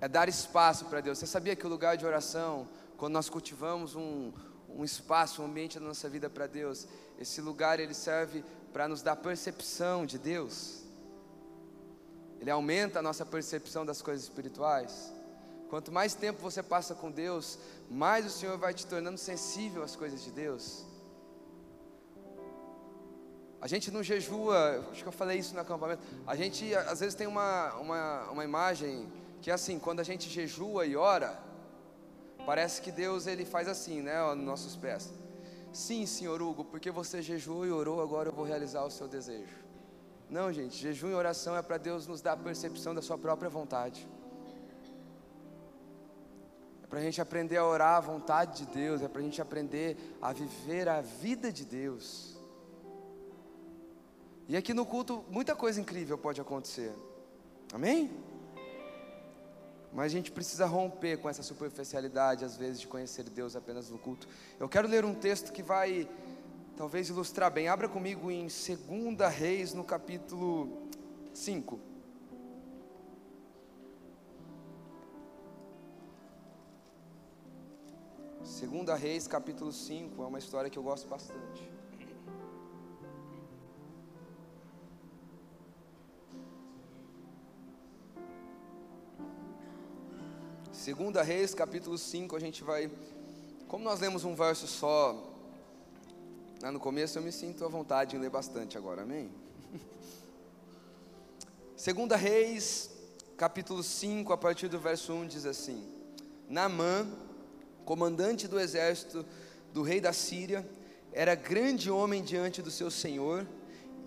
Speaker 1: É dar espaço para Deus. Você sabia que o lugar de oração, quando nós cultivamos um, um espaço, um ambiente na nossa vida para Deus, esse lugar ele serve para nos dar percepção de Deus. Ele aumenta a nossa percepção das coisas espirituais. Quanto mais tempo você passa com Deus, mais o Senhor vai te tornando sensível às coisas de Deus. A gente não jejua, acho que eu falei isso no acampamento. A gente às vezes tem uma, uma, uma imagem que é assim, quando a gente jejua e ora, parece que Deus ele faz assim, né, nos nossos pés. Sim, senhor Hugo, porque você jejuou e orou, agora eu vou realizar o seu desejo. Não, gente, jejum e oração é para Deus nos dar a percepção da Sua própria vontade. É para a gente aprender a orar a vontade de Deus, é para a gente aprender a viver a vida de Deus. E aqui no culto, muita coisa incrível pode acontecer. Amém? Mas a gente precisa romper com essa superficialidade, às vezes, de conhecer Deus apenas no culto. Eu quero ler um texto que vai talvez ilustrar bem. Abra comigo em 2 Reis, no capítulo 5. Segunda Reis, capítulo 5, é uma história que eu gosto bastante. Segunda Reis, capítulo 5, a gente vai, como nós lemos um verso só Lá no começo eu me sinto à vontade em ler bastante agora, amém? Segunda Reis, capítulo 5, a partir do verso 1 diz assim: Naamã, comandante do exército do rei da Síria, era grande homem diante do seu senhor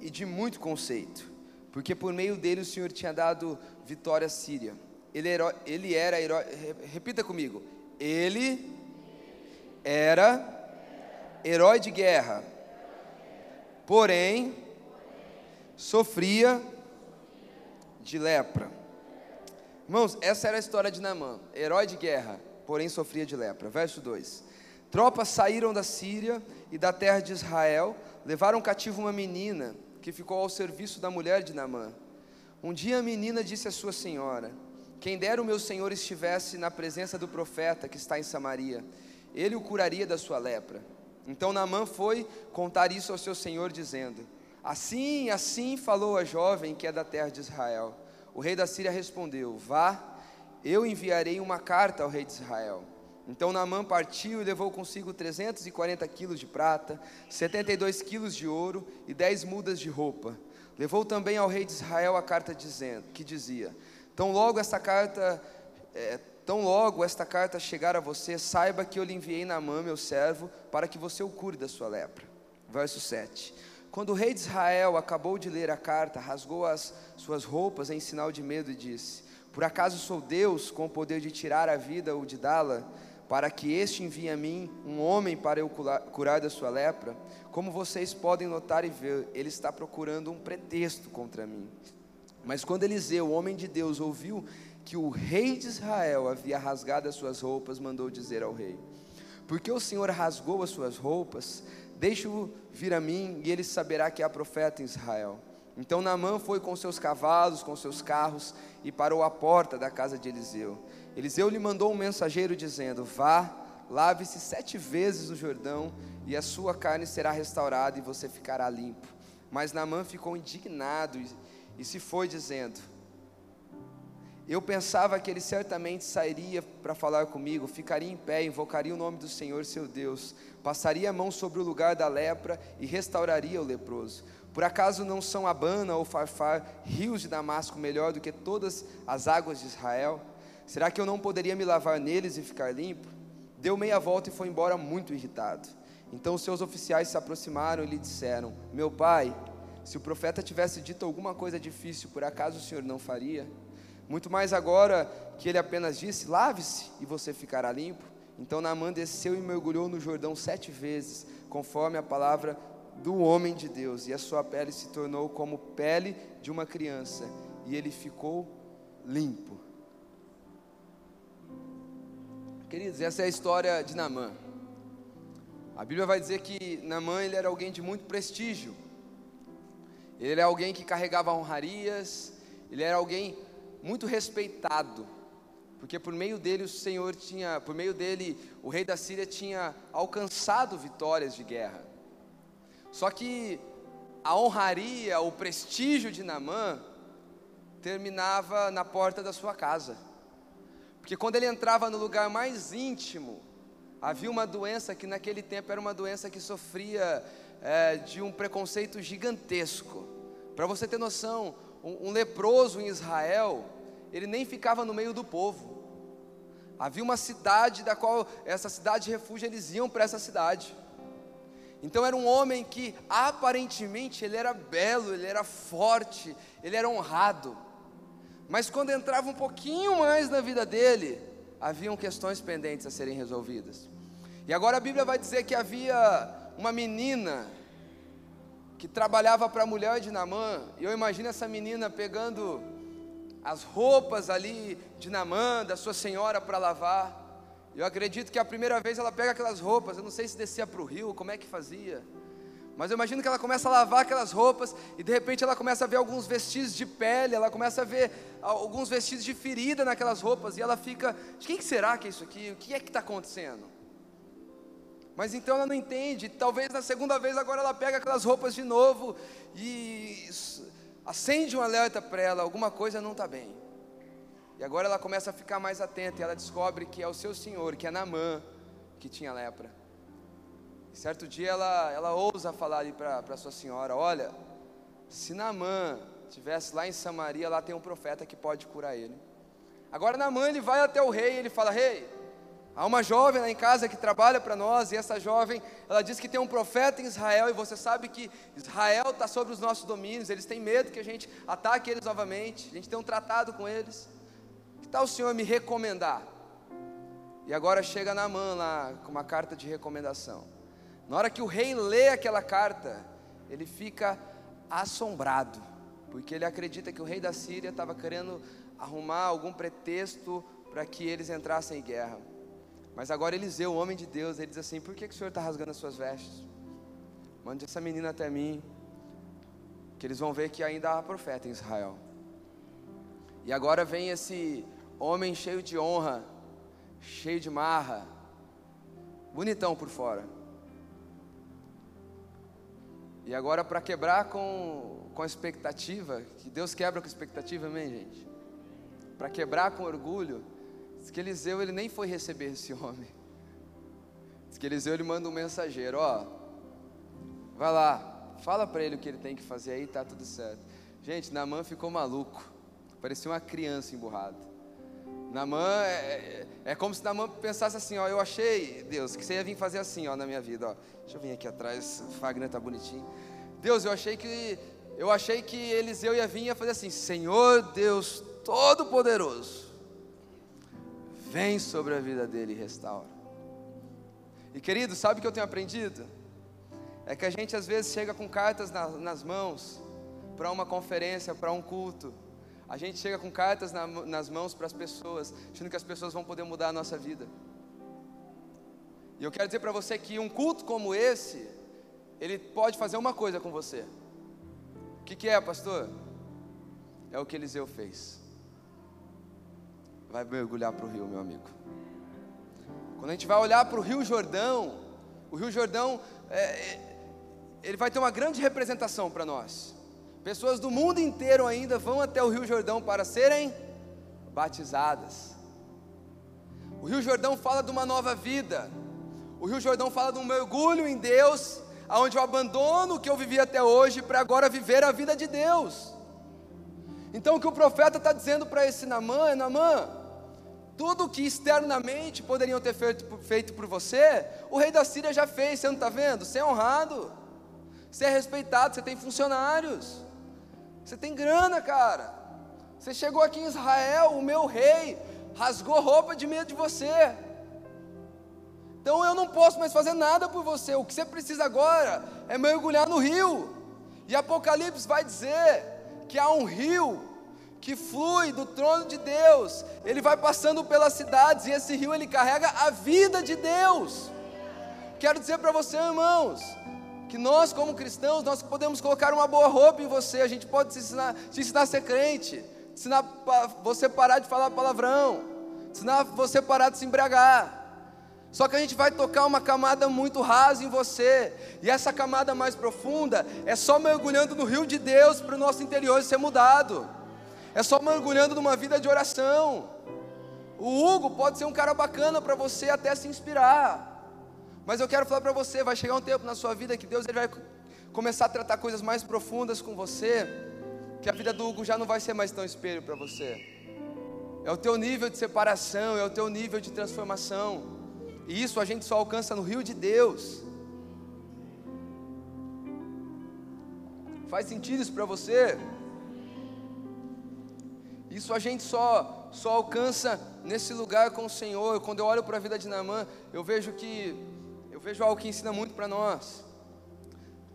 Speaker 1: e de muito conceito, porque por meio dele o Senhor tinha dado vitória à Síria. Ele era, ele era repita comigo, ele era herói de guerra, porém sofria de lepra. Irmãos, essa era a história de Naamã, herói de guerra, porém sofria de lepra. Verso 2: Tropas saíram da Síria e da terra de Israel, levaram cativo uma menina que ficou ao serviço da mulher de Naamã. Um dia a menina disse à sua senhora: Quem dera o meu senhor estivesse na presença do profeta que está em Samaria, ele o curaria da sua lepra. Então Naamã foi contar isso ao seu senhor, dizendo: Assim, assim falou a jovem que é da terra de Israel. O rei da Síria respondeu: Vá, eu enviarei uma carta ao rei de Israel. Então Naamã partiu e levou consigo 340 quilos de prata, 72 quilos de ouro e 10 mudas de roupa. Levou também ao rei de Israel a carta dizendo, que dizia: Tão logo esta carta, é, Tão logo esta carta chegar a você, saiba que eu lhe enviei Naamã, meu servo, para que você o cure da sua lepra. Verso 7. Quando o rei de Israel acabou de ler a carta, rasgou as suas roupas em sinal de medo e disse: Por acaso sou Deus com o poder de tirar a vida ou de dá-la, para que este envie a mim um homem para eu curar da sua lepra? Como vocês podem notar e ver, ele está procurando um pretexto contra mim. Mas quando Eliseu, o homem de Deus, ouviu que o rei de Israel havia rasgado as suas roupas, mandou dizer ao rei: Porque o Senhor rasgou as suas roupas, deixe-o vir a mim, e ele saberá que há profeta em Israel. Então Naamã foi com seus cavalos, com seus carros, e parou à porta da casa de Eliseu. Eliseu lhe mandou um mensageiro dizendo: Vá, lave-se sete vezes no Jordão, e a sua carne será restaurada, e você ficará limpo. Mas Naamã ficou indignado e, e se foi dizendo: Eu pensava que ele certamente sairia para falar comigo, ficaria em pé, invocaria o nome do Senhor seu Deus, passaria a mão sobre o lugar da lepra e restauraria o leproso. Por acaso não são Abana ou Farfar, rios de Damasco, melhor do que todas as águas de Israel? Será que eu não poderia me lavar neles e ficar limpo? Deu meia volta e foi embora muito irritado. Então seus oficiais se aproximaram e lhe disseram: Meu pai, se o profeta tivesse dito alguma coisa difícil, por acaso o senhor não faria? Muito mais agora que ele apenas disse: Lave-se e você ficará limpo. Então Naamã desceu e mergulhou no Jordão sete vezes, conforme a palavra do homem de Deus, e a sua pele se tornou como pele de uma criança, e ele ficou limpo. Queridos, essa é a história de Naamã. A Bíblia vai dizer que Naamã ele era alguém de muito prestígio. Ele era alguém que carregava honrarias, ele era alguém muito respeitado, porque por meio dele o Senhor tinha, por meio dele o rei da Síria tinha alcançado vitórias de guerra. Só que a honraria, o prestígio de Naamã terminava na porta da sua casa. Porque quando ele entrava no lugar mais íntimo, havia uma doença que naquele tempo era uma doença que sofria é, de um preconceito gigantesco. Para você ter noção, um, um leproso em Israel, ele nem ficava no meio do povo. Havia uma cidade da qual essa cidade de refúgio eles iam para essa cidade. Então era um homem que aparentemente ele era belo, ele era forte, ele era honrado. Mas quando entrava um pouquinho mais na vida dele, haviam questões pendentes a serem resolvidas. E agora a Bíblia vai dizer que havia uma menina que trabalhava para a mulher de Namã, e eu imagino essa menina pegando as roupas ali de Namã, da sua senhora para lavar. Eu acredito que a primeira vez ela pega aquelas roupas, eu não sei se descia para o rio, como é que fazia. Mas eu imagino que ela começa a lavar aquelas roupas e de repente ela começa a ver alguns vestígios de pele, ela começa a ver alguns vestígios de ferida naquelas roupas e ela fica: quem será que é isso aqui? O que é que está acontecendo? Mas então ela não entende. Talvez na segunda vez agora ela pega aquelas roupas de novo e acende um alerta para ela: alguma coisa não está bem. E agora ela começa a ficar mais atenta e ela descobre que é o seu senhor, que é Namã, que tinha lepra. E certo dia ela, ela ousa falar ali para sua senhora: Olha, se Namã estivesse lá em Samaria, lá tem um profeta que pode curar ele. Agora Namã ele vai até o rei e ele fala: Rei, há uma jovem lá em casa que trabalha para nós e essa jovem ela diz que tem um profeta em Israel e você sabe que Israel está sobre os nossos domínios, eles têm medo que a gente ataque eles novamente, a gente tem um tratado com eles tal o senhor me recomendar? E agora chega na mão lá com uma carta de recomendação. Na hora que o rei lê aquela carta, ele fica assombrado, porque ele acredita que o rei da Síria estava querendo arrumar algum pretexto para que eles entrassem em guerra. Mas agora Eliseu, o homem de Deus, ele diz assim: Por que, que o senhor está rasgando as suas vestes? Mande essa menina até mim, que eles vão ver que ainda há profeta em Israel. E agora vem esse homem cheio de honra, cheio de marra, bonitão por fora. E agora, para quebrar com, com a expectativa, que Deus quebra com a expectativa, amém, gente? Para quebrar com orgulho, diz que Eliseu ele nem foi receber esse homem. Diz que Eliseu ele manda um mensageiro: Ó, vai lá, fala para ele o que ele tem que fazer aí, tá tudo certo. Gente, Naamã ficou maluco, parecia uma criança emburrada. Namã é, é, é como se Namã pensasse assim, ó, eu achei, Deus, que você ia vir fazer assim, ó, na minha vida, ó. Deixa eu vir aqui atrás, o Fagner tá bonitinho. Deus, eu achei que eu achei que Eliseu ia vir e ia fazer assim, Senhor Deus Todo-Poderoso, vem sobre a vida dele e restaura. E querido, sabe o que eu tenho aprendido? É que a gente às vezes chega com cartas na, nas mãos para uma conferência, para um culto, a gente chega com cartas na, nas mãos para as pessoas, achando que as pessoas vão poder mudar a nossa vida. E eu quero dizer para você que um culto como esse, ele pode fazer uma coisa com você. O que, que é, pastor? É o que Eliseu fez. Vai mergulhar para o rio, meu amigo. Quando a gente vai olhar para o Rio Jordão, o Rio Jordão, é, é, ele vai ter uma grande representação para nós. Pessoas do mundo inteiro ainda vão até o Rio Jordão para serem batizadas. O Rio Jordão fala de uma nova vida. O Rio Jordão fala de um mergulho em Deus, aonde eu abandono o que eu vivi até hoje para agora viver a vida de Deus. Então o que o profeta está dizendo para esse Namã é: Namã, tudo que externamente poderiam ter feito, feito por você, o rei da Síria já fez, você não está vendo? Você é honrado, você é respeitado, você tem funcionários, você tem grana, cara. Você chegou aqui em Israel, o meu rei rasgou roupa de medo de você. Então eu não posso mais fazer nada por você. O que você precisa agora é mergulhar no rio. E Apocalipse vai dizer que há um rio que flui do trono de Deus. Ele vai passando pelas cidades e esse rio ele carrega a vida de Deus. Quero dizer para você, irmãos, que nós como cristãos, nós podemos colocar uma boa roupa em você. A gente pode te ensinar, te ensinar a ser crente ensinar você parar de falar palavrão, ensinar você parar de se embriagar. Só que a gente vai tocar uma camada muito rasa em você, e essa camada mais profunda é só mergulhando no rio de Deus para o nosso interior ser mudado, é só mergulhando numa vida de oração. O Hugo pode ser um cara bacana para você até se inspirar, mas eu quero falar para você: vai chegar um tempo na sua vida que Deus ele vai começar a tratar coisas mais profundas com você que a vida do Hugo já não vai ser mais tão espelho para você. É o teu nível de separação, é o teu nível de transformação. E isso a gente só alcança no rio de Deus. Faz sentido isso para você? Isso a gente só só alcança nesse lugar com o Senhor. Quando eu olho para a vida de Naamã, eu vejo que eu vejo algo que ensina muito para nós.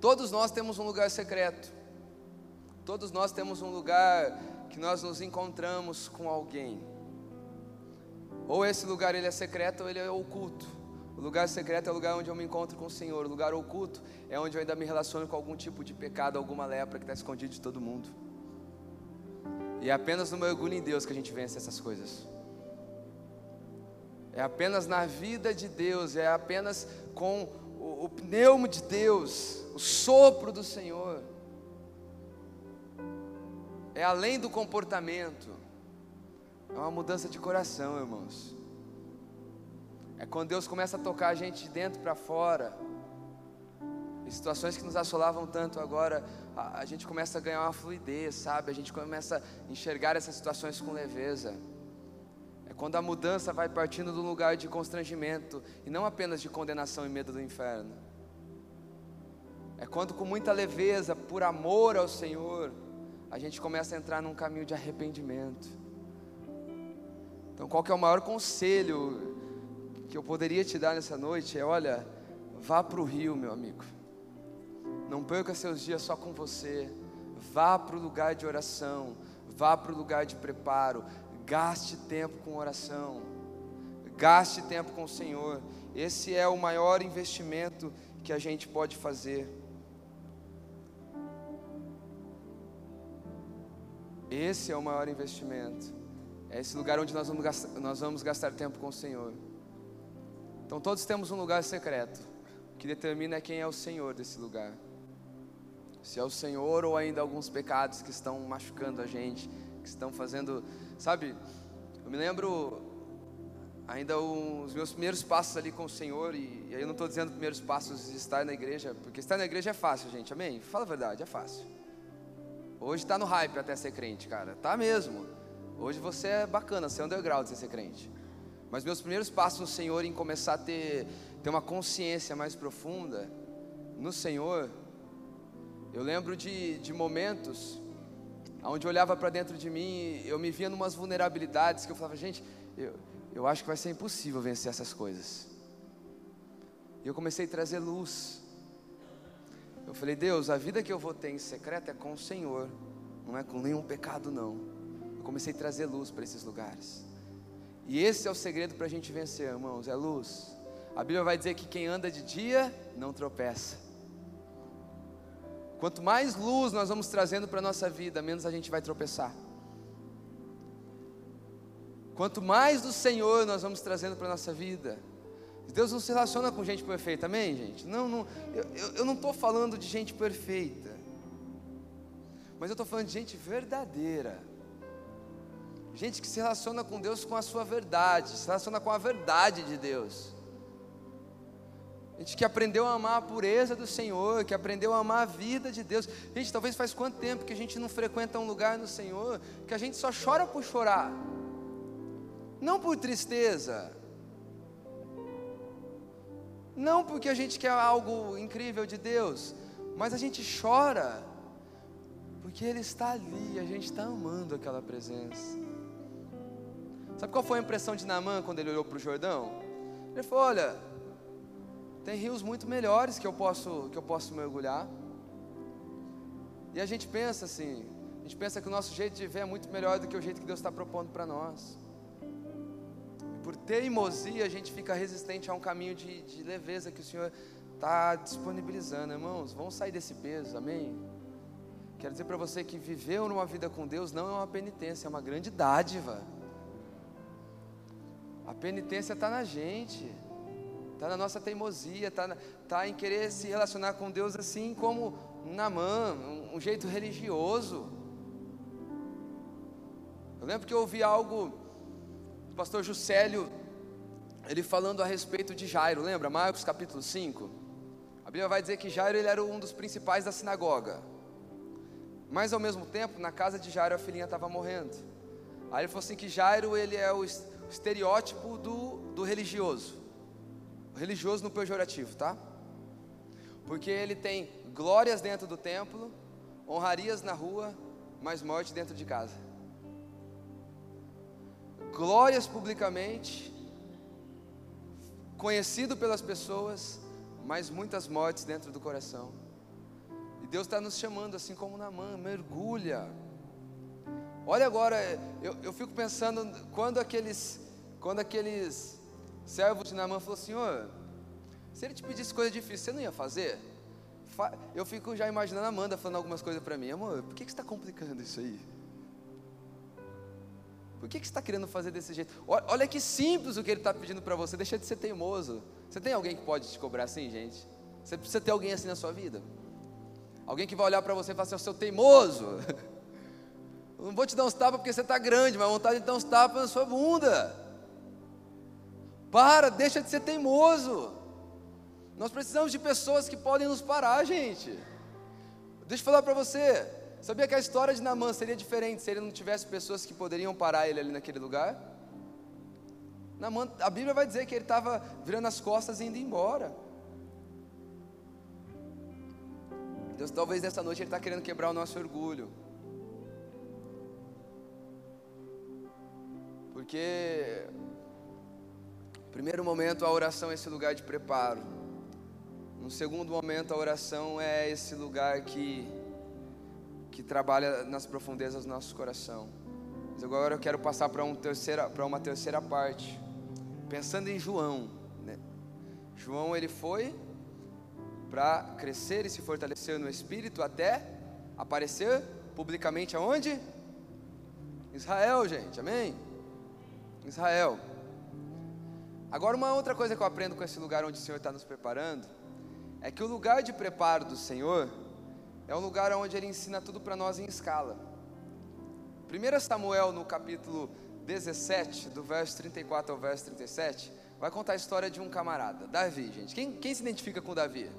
Speaker 1: Todos nós temos um lugar secreto. Todos nós temos um lugar que nós nos encontramos com alguém. Ou esse lugar ele é secreto ou ele é oculto. O lugar secreto é o lugar onde eu me encontro com o Senhor. O lugar oculto é onde eu ainda me relaciono com algum tipo de pecado, alguma lepra que está escondido de todo mundo. E é apenas no mergulho em Deus que a gente vence essas coisas. É apenas na vida de Deus, é apenas com o, o pneumo de Deus, o sopro do Senhor é além do comportamento, é uma mudança de coração, irmãos. É quando Deus começa a tocar a gente de dentro para fora. Em situações que nos assolavam tanto agora, a, a, gente começa a ganhar uma fluidez, sabe? A gente começa a enxergar essas situações com leveza. É quando a mudança vai partindo do lugar de constrangimento e não apenas de condenação e medo do inferno. É quando com muita leveza, por amor ao Senhor, a gente começa a entrar num caminho de arrependimento. Então, qual que é o maior conselho que eu poderia te dar nessa noite? É, olha, vá para o rio, meu amigo. Não perca seus dias só com você. Vá para o lugar de oração. Vá para o lugar de preparo. Gaste tempo com oração. Gaste tempo com o Senhor. Esse é o maior investimento que a gente pode fazer. Esse é o maior investimento. É esse lugar onde nós vamos gastar, nós vamos gastar tempo com o Senhor. Então todos temos um lugar secreto. O que determina quem é o Senhor desse lugar. Se é o Senhor ou ainda alguns pecados que estão machucando a gente, que estão fazendo, sabe? Eu me lembro ainda os meus primeiros passos ali com o Senhor, e, e aí eu não estou dizendo primeiros passos de estar na igreja, porque estar na igreja é fácil, gente, amém? Fala a verdade, é fácil. Hoje está no hype até ser crente, cara. Tá mesmo. Hoje você é bacana, você é underground de ser crente. Mas meus primeiros passos no Senhor em começar a ter, ter uma consciência mais profunda no Senhor, eu lembro de, de momentos onde eu olhava para dentro de mim, eu me via numas vulnerabilidades que eu falava, gente, eu, eu acho que vai ser impossível vencer essas coisas. E eu comecei a trazer luz eu falei, Deus, a vida que eu vou ter em secreto é com o Senhor, não é com nenhum pecado, não. Eu comecei a trazer luz para esses lugares. E esse é o segredo para a gente vencer, irmãos, é luz. A Bíblia vai dizer que quem anda de dia não tropeça. Quanto mais luz nós vamos trazendo para a nossa vida, menos a gente vai tropeçar. Quanto mais do Senhor nós vamos trazendo para a nossa vida, Deus não se relaciona com gente perfeita, amém, gente? Não, não eu, eu não estou falando de gente perfeita, mas eu estou falando de gente verdadeira, Gente que se relaciona com Deus com a sua verdade, se relaciona com a verdade de Deus. Gente que aprendeu a amar a pureza do Senhor, que aprendeu a amar a vida de Deus. Gente, talvez faz quanto tempo que a gente não frequenta um lugar no Senhor que a gente só chora por chorar, não por tristeza, não porque a gente quer algo incrível de Deus, mas a gente chora porque Ele está ali, a gente está amando aquela presença. Sabe qual foi a impressão de Naamã quando ele olhou para o Jordão? Ele falou: Olha, tem rios muito melhores que eu posso que eu posso mergulhar. E a gente pensa assim, a gente pensa que o nosso jeito de ver é muito melhor do que o jeito que Deus está propondo para nós. Por teimosia, a gente fica resistente a um caminho de, de leveza que o Senhor está disponibilizando, irmãos. Vamos sair desse peso, amém? Quero dizer para você que viver numa vida com Deus não é uma penitência, é uma grande dádiva. A penitência está na gente, está na nossa teimosia, está tá em querer se relacionar com Deus assim como Namã, um, um jeito religioso. Eu lembro que eu ouvi algo do pastor Juscelio, ele falando a respeito de Jairo, lembra? Marcos capítulo 5. A Bíblia vai dizer que Jairo ele era um dos principais da sinagoga. Mas ao mesmo tempo, na casa de Jairo a filhinha estava morrendo. Aí ele falou assim que Jairo ele é o estereótipo do, do religioso. Religioso no pejorativo, tá? Porque ele tem glórias dentro do templo, honrarias na rua, mas morte dentro de casa. Glórias publicamente, conhecido pelas pessoas, mas muitas mortes dentro do coração. E Deus está nos chamando, assim como na mão, mergulha Olha agora, eu, eu fico pensando quando aqueles, quando aqueles servos de Naamã falaram, Senhor, se ele te pedisse coisa difícil, você não ia fazer? Eu fico já imaginando a Amanda falando algumas coisas para mim, amor, por que, que você está complicando isso aí? Por que, que você está querendo fazer desse jeito? Olha, que simples o que ele está pedindo para você, deixa de ser teimoso. Você tem alguém que pode te cobrar assim, gente? Você precisa ter alguém assim na sua vida? Alguém que vai olhar para você e falar assim, eu sou teimoso. não vou te dar uns tapas porque você está grande, mas vontade de dar uns tapas na sua bunda. Para, deixa de ser teimoso. Nós precisamos de pessoas que podem nos parar, gente. Deixa eu falar para você. Sabia que a história de Namã seria diferente se ele não tivesse pessoas que poderiam parar ele ali naquele lugar? Namã, a Bíblia vai dizer que ele estava virando as costas e indo embora. Deus, talvez nessa noite Ele está querendo quebrar o nosso orgulho. Porque, primeiro momento, a oração é esse lugar de preparo. No segundo momento, a oração é esse lugar que, que trabalha nas profundezas do nosso coração. Mas agora eu quero passar para um uma terceira parte. Pensando em João. Né? João ele foi para crescer e se fortalecer no Espírito até aparecer publicamente aonde? Israel, gente, amém? Israel. Agora, uma outra coisa que eu aprendo com esse lugar onde o Senhor está nos preparando é que o lugar de preparo do Senhor é um lugar onde Ele ensina tudo para nós em escala. 1 Samuel, no capítulo 17, do verso 34 ao verso 37, vai contar a história de um camarada, Davi, gente. Quem, quem se identifica com Davi?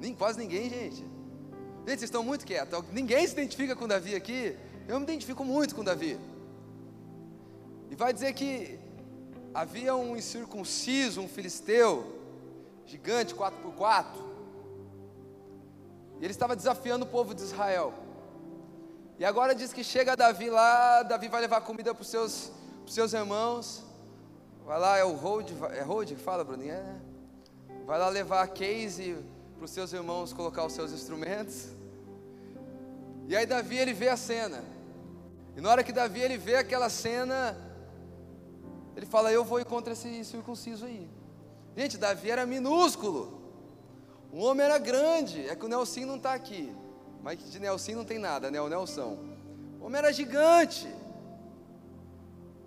Speaker 1: Nem, quase ninguém, gente. Gente, vocês estão muito quietos. Ninguém se identifica com Davi aqui. Eu me identifico muito com Davi. E vai dizer que havia um incircunciso, um filisteu, gigante, 4 por 4 E ele estava desafiando o povo de Israel. E agora diz que chega Davi lá, Davi vai levar comida para os seus, seus irmãos. Vai lá, é o Rode, é Rode que fala, Bruninho? É, né? Vai lá levar a case para os seus irmãos colocar os seus instrumentos. E aí Davi ele vê a cena. E na hora que Davi ele vê aquela cena, ele fala: Eu vou contra esse circunciso aí. Gente, Davi era minúsculo. O homem era grande. É que o Nelson não está aqui. Mas de Nelson não tem nada, né? O Nelson. O homem era gigante.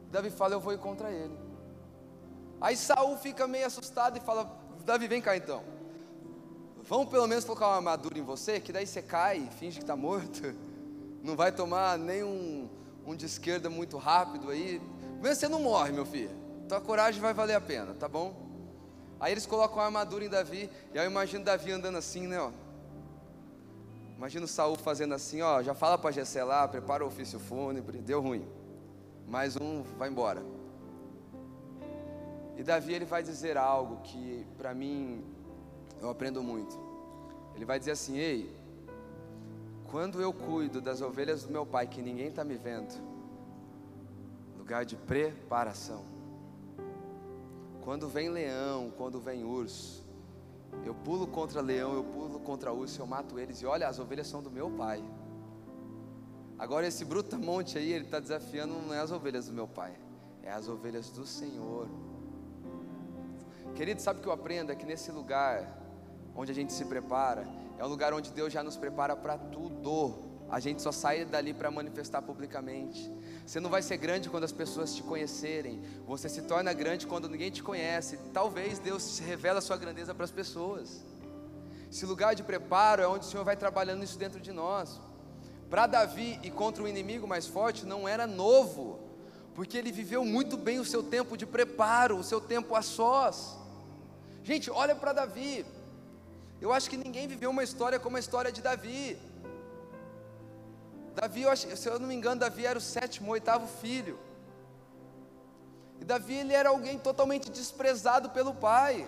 Speaker 1: Davi fala: Eu vou contra ele. Aí Saul fica meio assustado e fala: Davi, vem cá então. Vamos pelo menos colocar uma armadura em você, que daí você cai, finge que está morto. Não vai tomar nem um, um de esquerda muito rápido aí. Vê você não morre, meu filho. Tua coragem vai valer a pena, tá bom? Aí eles colocam a armadura em Davi, e aí eu imagino Davi andando assim, né, ó. Imagina o Saul fazendo assim, ó, já fala para Jessé lá, prepara o ofício fúnebre, deu ruim. Mais um vai embora. E Davi ele vai dizer algo que para mim eu aprendo muito. Ele vai dizer assim: "Ei, quando eu cuido das ovelhas do meu pai que ninguém está me vendo, lugar de preparação. Quando vem leão, quando vem urso, eu pulo contra leão, eu pulo contra urso, eu mato eles e olha, as ovelhas são do meu pai. Agora esse brutamonte aí, ele está desafiando não é as ovelhas do meu pai, é as ovelhas do Senhor. Querido, sabe o que eu aprendo? É que nesse lugar onde a gente se prepara, é um lugar onde Deus já nos prepara para tudo. A gente só sai dali para manifestar publicamente. Você não vai ser grande quando as pessoas te conhecerem. Você se torna grande quando ninguém te conhece. Talvez Deus revela a sua grandeza para as pessoas. Esse lugar de preparo é onde o Senhor vai trabalhando isso dentro de nós. Para Davi e contra o inimigo mais forte não era novo, porque ele viveu muito bem o seu tempo de preparo, o seu tempo a sós. Gente, olha para Davi. Eu acho que ninguém viveu uma história como a história de Davi. Davi, eu acho, se eu não me engano, Davi era o sétimo, oitavo filho. E Davi ele era alguém totalmente desprezado pelo pai.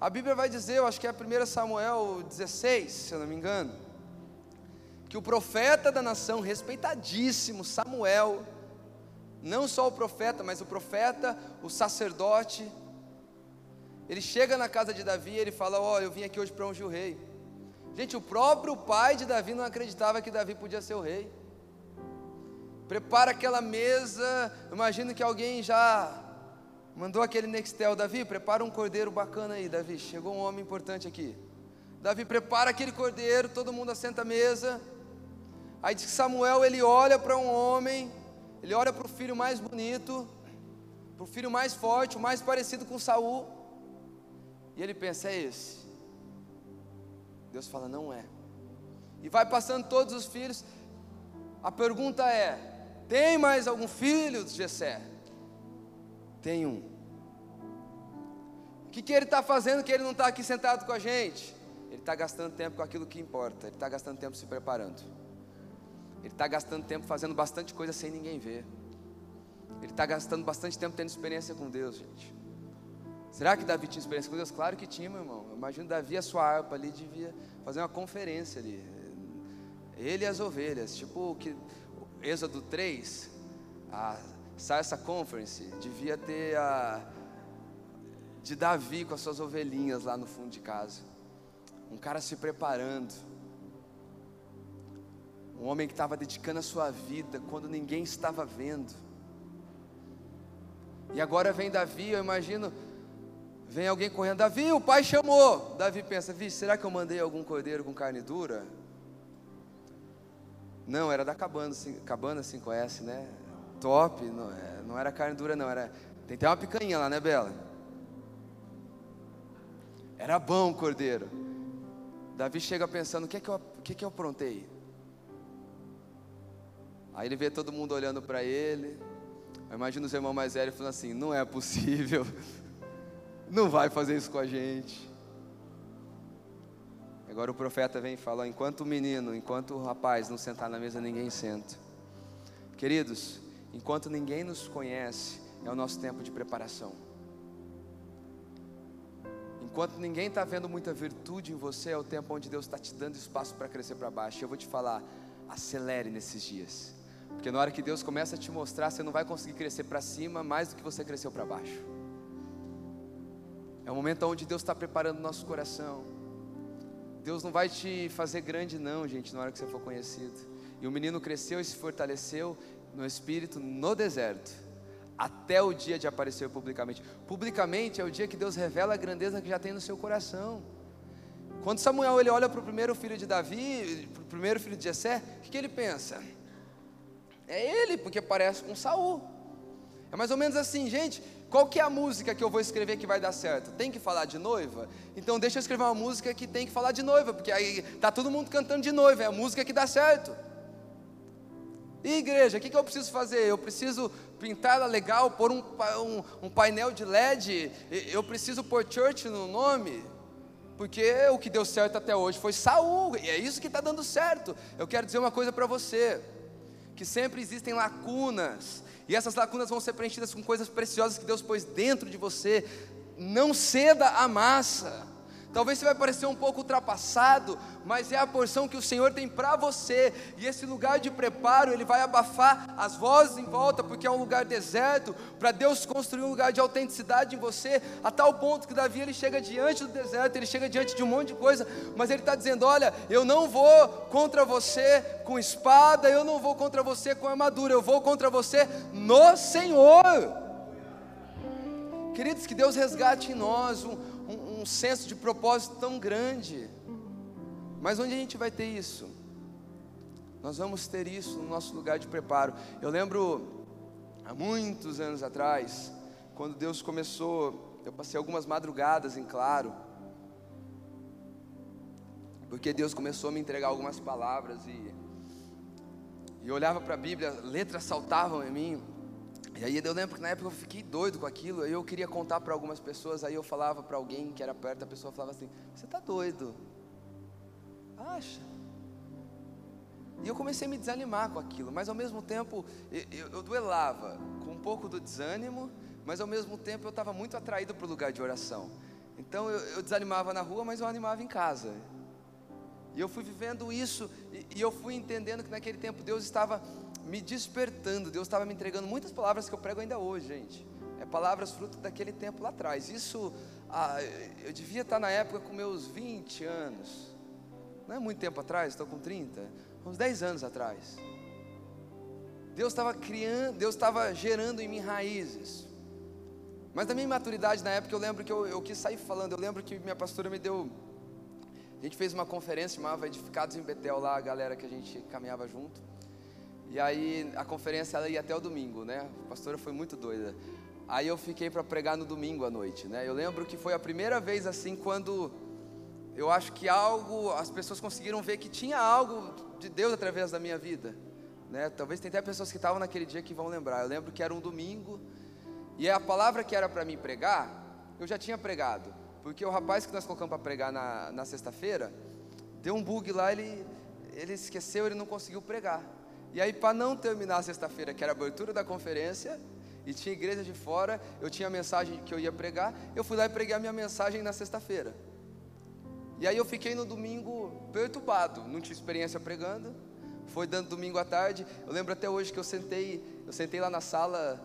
Speaker 1: A Bíblia vai dizer, eu acho que é 1 Samuel 16, se eu não me engano, que o profeta da nação, respeitadíssimo, Samuel, não só o profeta, mas o profeta, o sacerdote, ele chega na casa de Davi e ele fala: Ó, oh, eu vim aqui hoje para ungir o rei. Gente, o próprio pai de Davi não acreditava que Davi podia ser o rei. Prepara aquela mesa. Imagino que alguém já mandou aquele Nextel. Davi, prepara um cordeiro bacana aí, Davi. Chegou um homem importante aqui. Davi prepara aquele cordeiro, todo mundo assenta à mesa. Aí diz que Samuel ele olha para um homem, ele olha para o filho mais bonito, para o filho mais forte, o mais parecido com Saul. E ele pensa: é esse. Deus fala: não é. E vai passando todos os filhos. A pergunta é: tem mais algum filho de Jessé? Tem um. O que, que ele está fazendo que ele não está aqui sentado com a gente? Ele está gastando tempo com aquilo que importa. Ele está gastando tempo se preparando. Ele está gastando tempo fazendo bastante coisa sem ninguém ver. Ele está gastando bastante tempo tendo experiência com Deus, gente. Será que Davi tinha experiência com Deus? Claro que tinha, meu irmão. Imagina Davi a sua harpa ali, devia fazer uma conferência ali. Ele e as ovelhas, tipo que Êxodo 3, a Sarsa Conference, devia ter a de Davi com as suas ovelhinhas lá no fundo de casa. Um cara se preparando. Um homem que estava dedicando a sua vida quando ninguém estava vendo. E agora vem Davi, eu imagino Vem alguém correndo, Davi, o pai chamou. Davi pensa, vixe, será que eu mandei algum cordeiro com carne dura? Não, era da cabana, cabana 5S, né? Top, não, é, não era carne dura não, era. Tem até uma picanha lá, né, Bela? Era bom o cordeiro. Davi chega pensando, o que é que eu, o que é que eu aprontei? Aí ele vê todo mundo olhando para ele. Imagina os irmãos mais velhos falando assim: não é possível. não vai fazer isso com a gente. Agora o profeta vem e fala: enquanto o menino, enquanto o rapaz não sentar na mesa, ninguém senta. Queridos, enquanto ninguém nos conhece, é o nosso tempo de preparação. Enquanto ninguém está vendo muita virtude em você, é o tempo onde Deus está te dando espaço para crescer para baixo. Eu vou te falar, acelere nesses dias. Porque na hora que Deus começa a te mostrar, você não vai conseguir crescer para cima mais do que você cresceu para baixo. É o momento onde Deus está preparando o nosso coração. Deus não vai te fazer grande, não, gente, na hora que você for conhecido. E o menino cresceu e se fortaleceu no espírito no deserto, até o dia de aparecer publicamente. Publicamente é o dia que Deus revela a grandeza que já tem no seu coração. Quando Samuel ele olha para o primeiro filho de Davi, para o primeiro filho de Jessé, o que, que ele pensa? É ele, porque parece com Saul. É mais ou menos assim, gente. Qual que é a música que eu vou escrever que vai dar certo? Tem que falar de noiva? Então deixa eu escrever uma música que tem que falar de noiva, porque aí tá todo mundo cantando de noiva, é a música que dá certo. E igreja, o que, que eu preciso fazer? Eu preciso pintar ela legal, pôr um, um, um painel de LED, eu preciso pôr church no nome, porque o que deu certo até hoje foi Saul, e é isso que está dando certo. Eu quero dizer uma coisa para você: que sempre existem lacunas, e essas lacunas vão ser preenchidas com coisas preciosas que Deus pôs dentro de você. Não ceda à massa. Talvez você vai parecer um pouco ultrapassado, mas é a porção que o Senhor tem para você. E esse lugar de preparo, ele vai abafar as vozes em volta, porque é um lugar deserto, para Deus construir um lugar de autenticidade em você, a tal ponto que Davi ele chega diante do deserto, ele chega diante de um monte de coisa, mas ele está dizendo: Olha, eu não vou contra você com espada, eu não vou contra você com armadura, eu vou contra você no Senhor. Queridos, que Deus resgate em nós um, um senso de propósito tão grande. Mas onde a gente vai ter isso? Nós vamos ter isso no nosso lugar de preparo. Eu lembro há muitos anos atrás, quando Deus começou, eu passei algumas madrugadas em claro, porque Deus começou a me entregar algumas palavras e, e eu olhava para a Bíblia, letras saltavam em mim. E aí eu lembro que na época eu fiquei doido com aquilo, aí eu queria contar para algumas pessoas, aí eu falava para alguém que era perto, a pessoa falava assim: "Você está doido?" Acha? E eu comecei a me desanimar com aquilo, mas ao mesmo tempo eu, eu duelava com um pouco do desânimo, mas ao mesmo tempo eu estava muito atraído para o lugar de oração. Então eu, eu, desanimava na rua, mas eu animava em casa. E eu fui vivendo isso, e, e eu fui entendendo que naquele tempo Deus estava me despertando, Deus estava me entregando muitas palavras que eu prego ainda hoje, gente. É palavras fruto daquele tempo lá atrás. Isso, ah, eu devia estar na época com meus 20 anos. Não é muito tempo atrás, estou com 30, uns 10 anos atrás. Deus estava criando, Deus estava gerando em mim raízes. Mas da minha maturidade na época, eu lembro que eu, eu quis sair falando. Eu lembro que minha pastora me deu. A gente fez uma conferência chamava Edificados em Betel lá, a galera que a gente caminhava junto. E aí a conferência ela ia até o domingo, né? A pastora foi muito doida. Aí eu fiquei para pregar no domingo à noite, né? Eu lembro que foi a primeira vez assim quando eu acho que algo, as pessoas conseguiram ver que tinha algo de Deus através da minha vida, né? Talvez tem até pessoas que estavam naquele dia que vão lembrar. Eu lembro que era um domingo e a palavra que era para mim pregar, eu já tinha pregado, porque o rapaz que nós colocamos para pregar na, na sexta-feira deu um bug lá, ele ele esqueceu, ele não conseguiu pregar. E aí, para não terminar a sexta-feira, que era a abertura da conferência, e tinha igreja de fora, eu tinha a mensagem que eu ia pregar, eu fui lá e preguei a minha mensagem na sexta-feira. E aí eu fiquei no domingo perturbado, não tinha experiência pregando. Foi dando domingo à tarde. Eu lembro até hoje que eu sentei, eu sentei lá na sala,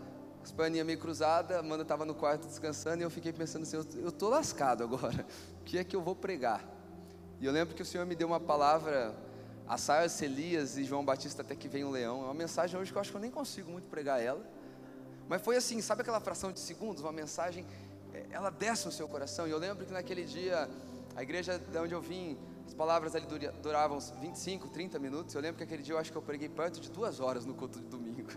Speaker 1: as perninhas meio cruzadas, a Amanda estava no quarto descansando, e eu fiquei pensando assim, eu estou lascado agora, o que é que eu vou pregar? E eu lembro que o Senhor me deu uma palavra a Saias, Elias e João Batista até que vem o leão. É uma mensagem hoje que eu acho que eu nem consigo muito pregar ela. Mas foi assim, sabe aquela fração de segundos, uma mensagem, é, ela desce no seu coração. E eu lembro que naquele dia, a igreja de onde eu vim, as palavras ali duravam 25, 30 minutos. Eu lembro que aquele dia eu acho que eu preguei perto de duas horas no culto de domingo.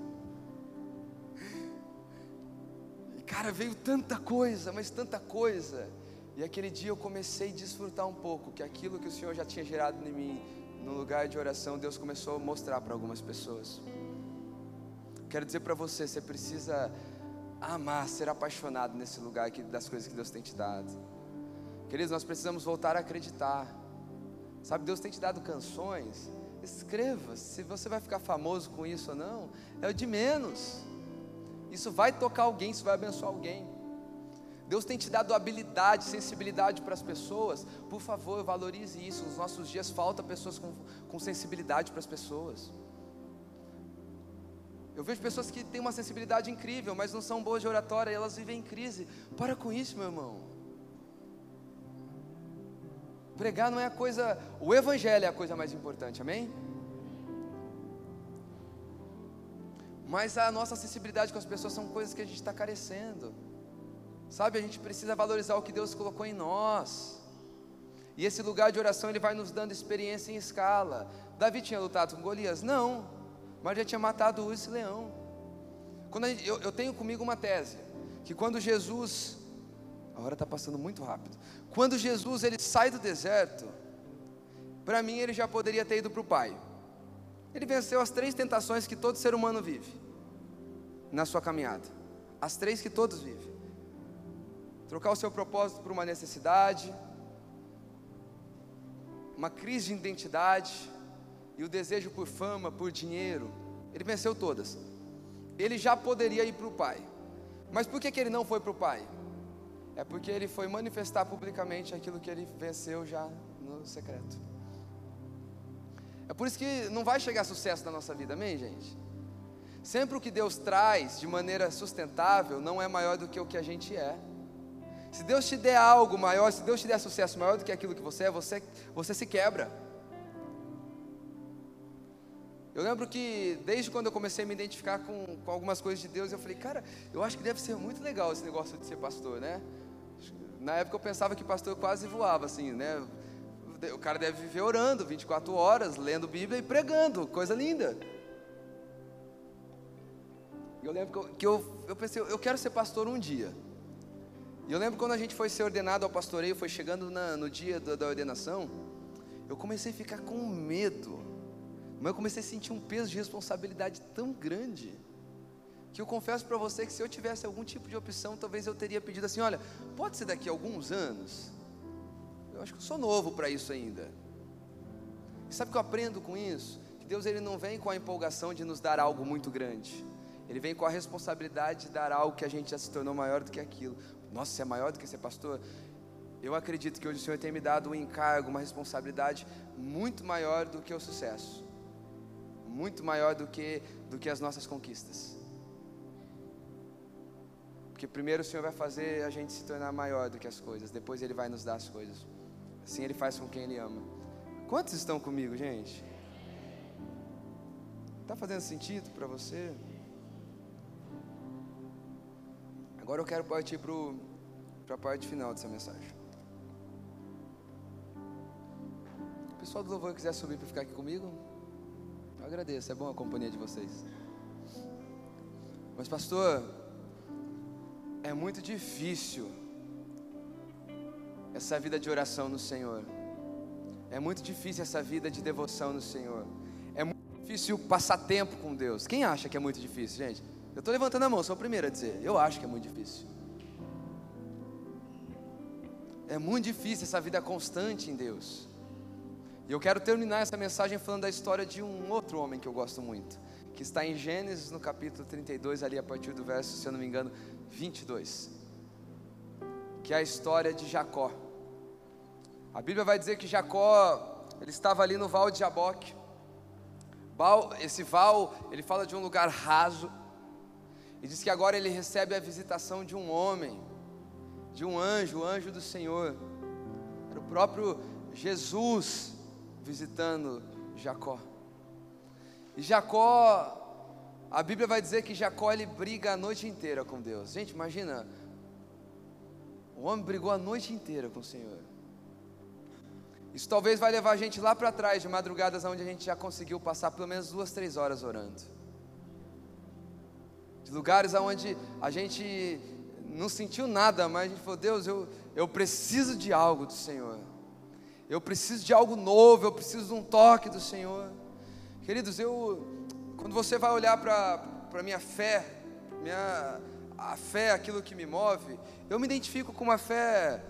Speaker 1: Cara, veio tanta coisa, mas tanta coisa. E aquele dia eu comecei a desfrutar um pouco que aquilo que o Senhor já tinha gerado em mim no lugar de oração, Deus começou a mostrar para algumas pessoas. Quero dizer para você, você precisa amar, ser apaixonado nesse lugar aqui das coisas que Deus tem te dado. Queridos, nós precisamos voltar a acreditar. Sabe, Deus tem te dado canções. Escreva, se você vai ficar famoso com isso ou não, é o de menos. Isso vai tocar alguém, isso vai abençoar alguém. Deus tem te dado habilidade, sensibilidade para as pessoas. Por favor, valorize isso. Nos nossos dias falta pessoas com, com sensibilidade para as pessoas. Eu vejo pessoas que têm uma sensibilidade incrível, mas não são boas de oratória e elas vivem em crise. Para com isso, meu irmão. Pregar não é a coisa, o evangelho é a coisa mais importante, amém? Mas a nossa sensibilidade com as pessoas são coisas que a gente está carecendo. Sabe, a gente precisa valorizar o que Deus colocou em nós. E esse lugar de oração ele vai nos dando experiência em escala. Davi tinha lutado com Golias? Não, mas já tinha matado o esse leão. Quando gente, eu, eu tenho comigo uma tese que quando Jesus, a hora está passando muito rápido. Quando Jesus ele sai do deserto, para mim ele já poderia ter ido para o Pai. Ele venceu as três tentações que todo ser humano vive na sua caminhada. As três que todos vivem: trocar o seu propósito por uma necessidade, uma crise de identidade e o desejo por fama, por dinheiro. Ele venceu todas. Ele já poderia ir para o Pai. Mas por que, que ele não foi para o Pai? É porque ele foi manifestar publicamente aquilo que ele venceu já no secreto. É por isso que não vai chegar sucesso na nossa vida, amém, gente? Sempre o que Deus traz de maneira sustentável não é maior do que o que a gente é. Se Deus te der algo maior, se Deus te der sucesso maior do que aquilo que você é, você, você se quebra. Eu lembro que desde quando eu comecei a me identificar com, com algumas coisas de Deus, eu falei, cara, eu acho que deve ser muito legal esse negócio de ser pastor, né? Na época eu pensava que pastor quase voava, assim, né? O cara deve viver orando 24 horas, lendo Bíblia e pregando, coisa linda. Eu lembro que eu, eu pensei, eu quero ser pastor um dia. E eu lembro quando a gente foi ser ordenado ao pastoreio, foi chegando na, no dia da, da ordenação, eu comecei a ficar com medo. Mas eu comecei a sentir um peso de responsabilidade tão grande que eu confesso para você que se eu tivesse algum tipo de opção, talvez eu teria pedido assim: olha, pode ser daqui a alguns anos? Eu acho que eu sou novo para isso ainda. E sabe o que eu aprendo com isso? Que Deus ele não vem com a empolgação de nos dar algo muito grande. Ele vem com a responsabilidade de dar algo que a gente já se tornou maior do que aquilo. Nossa, você é maior do que ser pastor? Eu acredito que hoje o Senhor tem me dado um encargo, uma responsabilidade muito maior do que o sucesso, muito maior do que, do que as nossas conquistas. Porque primeiro o Senhor vai fazer a gente se tornar maior do que as coisas, depois Ele vai nos dar as coisas. Assim Ele faz com quem Ele ama. Quantos estão comigo, gente? Está fazendo sentido para você? Agora eu quero partir para a parte final dessa mensagem. O pessoal do louvor quiser subir para ficar aqui comigo, eu agradeço, é bom a companhia de vocês. Mas, pastor, é muito difícil essa vida de oração no Senhor. É muito difícil essa vida de devoção no Senhor. É muito difícil passar tempo com Deus. Quem acha que é muito difícil, gente? Eu estou levantando a mão, sou o primeiro a dizer. Eu acho que é muito difícil. É muito difícil essa vida constante em Deus. E eu quero terminar essa mensagem falando da história de um outro homem que eu gosto muito, que está em Gênesis no capítulo 32, ali a partir do verso, se eu não me engano, 22. Que é a história de Jacó. A Bíblia vai dizer que Jacó, ele estava ali no Val de Jaboque. Esse val, ele fala de um lugar raso, e diz que agora ele recebe a visitação de um homem, de um anjo, o anjo do Senhor. Era o próprio Jesus visitando Jacó. E Jacó, a Bíblia vai dizer que Jacó ele briga a noite inteira com Deus. Gente, imagina. O homem brigou a noite inteira com o Senhor. Isso talvez vai levar a gente lá para trás, de madrugadas onde a gente já conseguiu passar pelo menos duas, três horas orando de lugares onde a gente não sentiu nada, mas a gente falou: Deus, eu, eu preciso de algo do Senhor, eu preciso de algo novo, eu preciso de um toque do Senhor. Queridos, eu, quando você vai olhar para a minha fé, minha, a fé é aquilo que me move, eu me identifico com uma fé,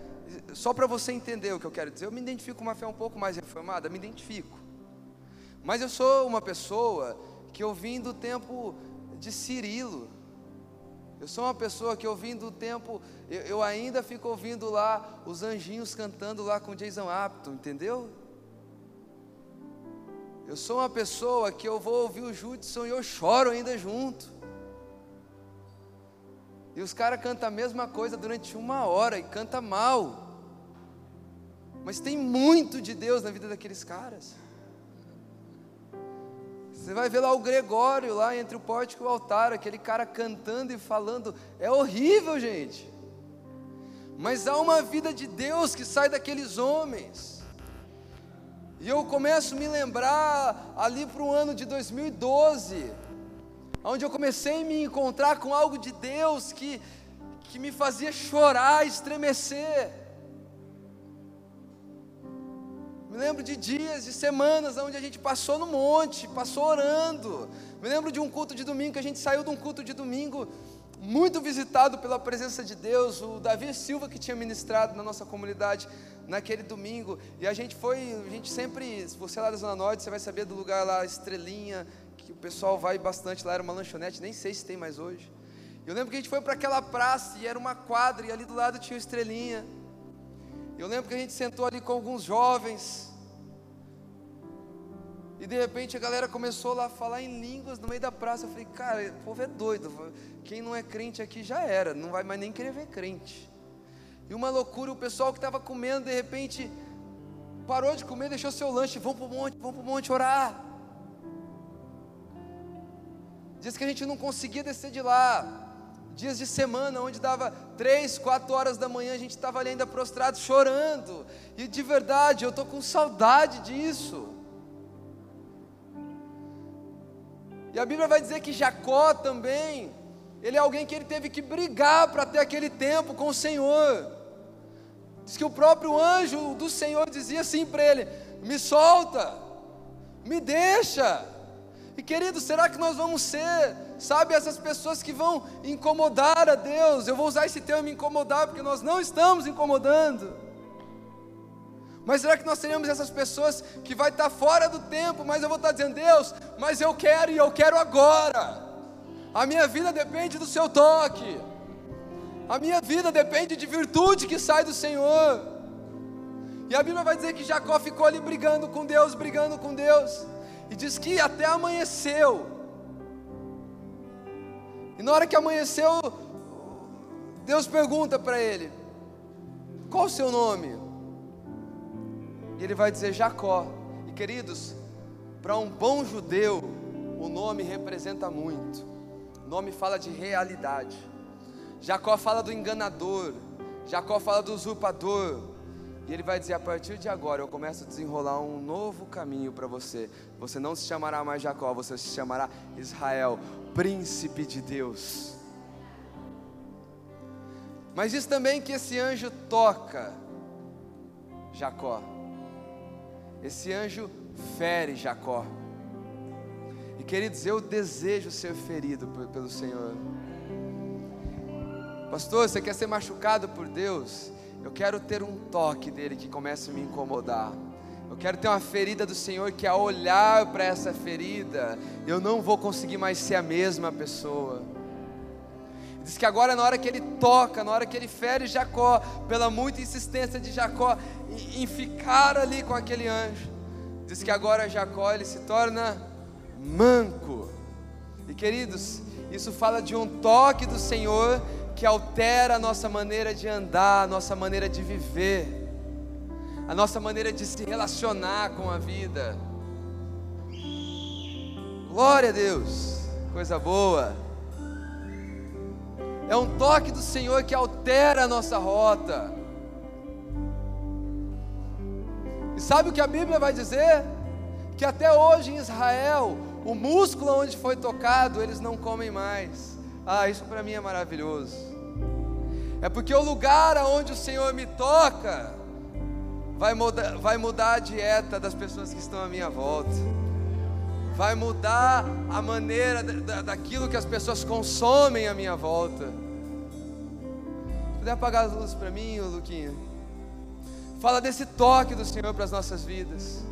Speaker 1: só para você entender o que eu quero dizer, eu me identifico com uma fé um pouco mais reformada, me identifico. Mas eu sou uma pessoa que eu vim do tempo de Cirilo. Eu sou uma pessoa que ouvindo o tempo, eu, eu, ainda fico ouvindo lá os anjinhos cantando lá com Jason Apton, entendeu? Eu sou uma pessoa que eu vou ouvir o Judson e eu choro ainda junto. E os caras cantam a mesma coisa durante uma hora e canta mal. Mas tem muito de Deus na vida daqueles caras. Você vai ver lá o Gregório, lá entre o pórtico e o altar, aquele cara cantando e falando. É horrível, gente. Mas há uma vida de Deus que sai daqueles homens. E eu começo a me lembrar ali para o ano de 2012, onde eu comecei a me encontrar com algo de Deus que, que me fazia chorar, estremecer. Me lembro de dias, de semanas onde a gente passou no monte, passou orando. Me lembro de um culto de domingo que a gente saiu de um culto de domingo muito visitado pela presença de Deus. O Davi Silva que tinha ministrado na nossa comunidade naquele domingo. E a gente foi, a gente sempre, se você é lá da Zona Norte, você vai saber do lugar lá, Estrelinha, que o pessoal vai bastante lá, era uma lanchonete, nem sei se tem mais hoje. Eu lembro que a gente foi para aquela praça e era uma quadra, e ali do lado tinha uma Estrelinha. Eu lembro que a gente sentou ali com alguns jovens. E de repente a galera começou lá a falar em línguas no meio da praça. Eu falei, cara, o povo é doido. Quem não é crente aqui já era, não vai mais nem querer ver crente. E uma loucura, o pessoal que estava comendo, de repente, parou de comer, deixou seu lanche, vamos para o monte, vamos para o monte orar. Diz que a gente não conseguia descer de lá. Dias de semana, onde dava três, quatro horas da manhã, a gente estava ali ainda prostrado, chorando. E de verdade, eu estou com saudade disso. E a Bíblia vai dizer que Jacó também, ele é alguém que ele teve que brigar para ter aquele tempo com o Senhor. Diz que o próprio anjo do Senhor dizia assim para ele: Me solta, me deixa. E querido, será que nós vamos ser, sabe, essas pessoas que vão incomodar a Deus? Eu vou usar esse termo incomodar porque nós não estamos incomodando. Mas será que nós seremos essas pessoas que vai estar fora do tempo, mas eu vou estar dizendo, Deus, mas eu quero e eu quero agora. A minha vida depende do seu toque. A minha vida depende de virtude que sai do Senhor. E a Bíblia vai dizer que Jacó ficou ali brigando com Deus, brigando com Deus. E diz que até amanheceu. E na hora que amanheceu, Deus pergunta para ele: Qual o seu nome? E ele vai dizer Jacó. E queridos, para um bom judeu, o nome representa muito. O nome fala de realidade. Jacó fala do enganador, Jacó fala do usurpador. E ele vai dizer: a partir de agora eu começo a desenrolar um novo caminho para você. Você não se chamará mais Jacó, você se chamará Israel, príncipe de Deus. Mas diz também que esse anjo toca Jacó. Esse anjo fere Jacó. E queridos, eu desejo ser ferido pelo Senhor. Pastor, você quer ser machucado por Deus? Eu quero ter um toque dele que comece a me incomodar. Eu quero ter uma ferida do Senhor que, ao olhar para essa ferida, eu não vou conseguir mais ser a mesma pessoa. Diz que agora, na hora que ele toca, na hora que ele fere Jacó, pela muita insistência de Jacó em, em ficar ali com aquele anjo, diz que agora Jacó ele se torna manco. E queridos, isso fala de um toque do Senhor que altera a nossa maneira de andar, a nossa maneira de viver, a nossa maneira de se relacionar com a vida. Glória a Deus, coisa boa. É um toque do Senhor que altera a nossa rota. E sabe o que a Bíblia vai dizer? Que até hoje em Israel, o músculo onde foi tocado, eles não comem mais. Ah, isso para mim é maravilhoso. É porque o lugar aonde o Senhor me toca vai mudar, vai mudar a dieta das pessoas que estão à minha volta. Vai mudar a maneira da, daquilo que as pessoas consomem à minha volta. Puder apagar as luzes para mim, Luquinha? Fala desse toque do Senhor para as nossas vidas.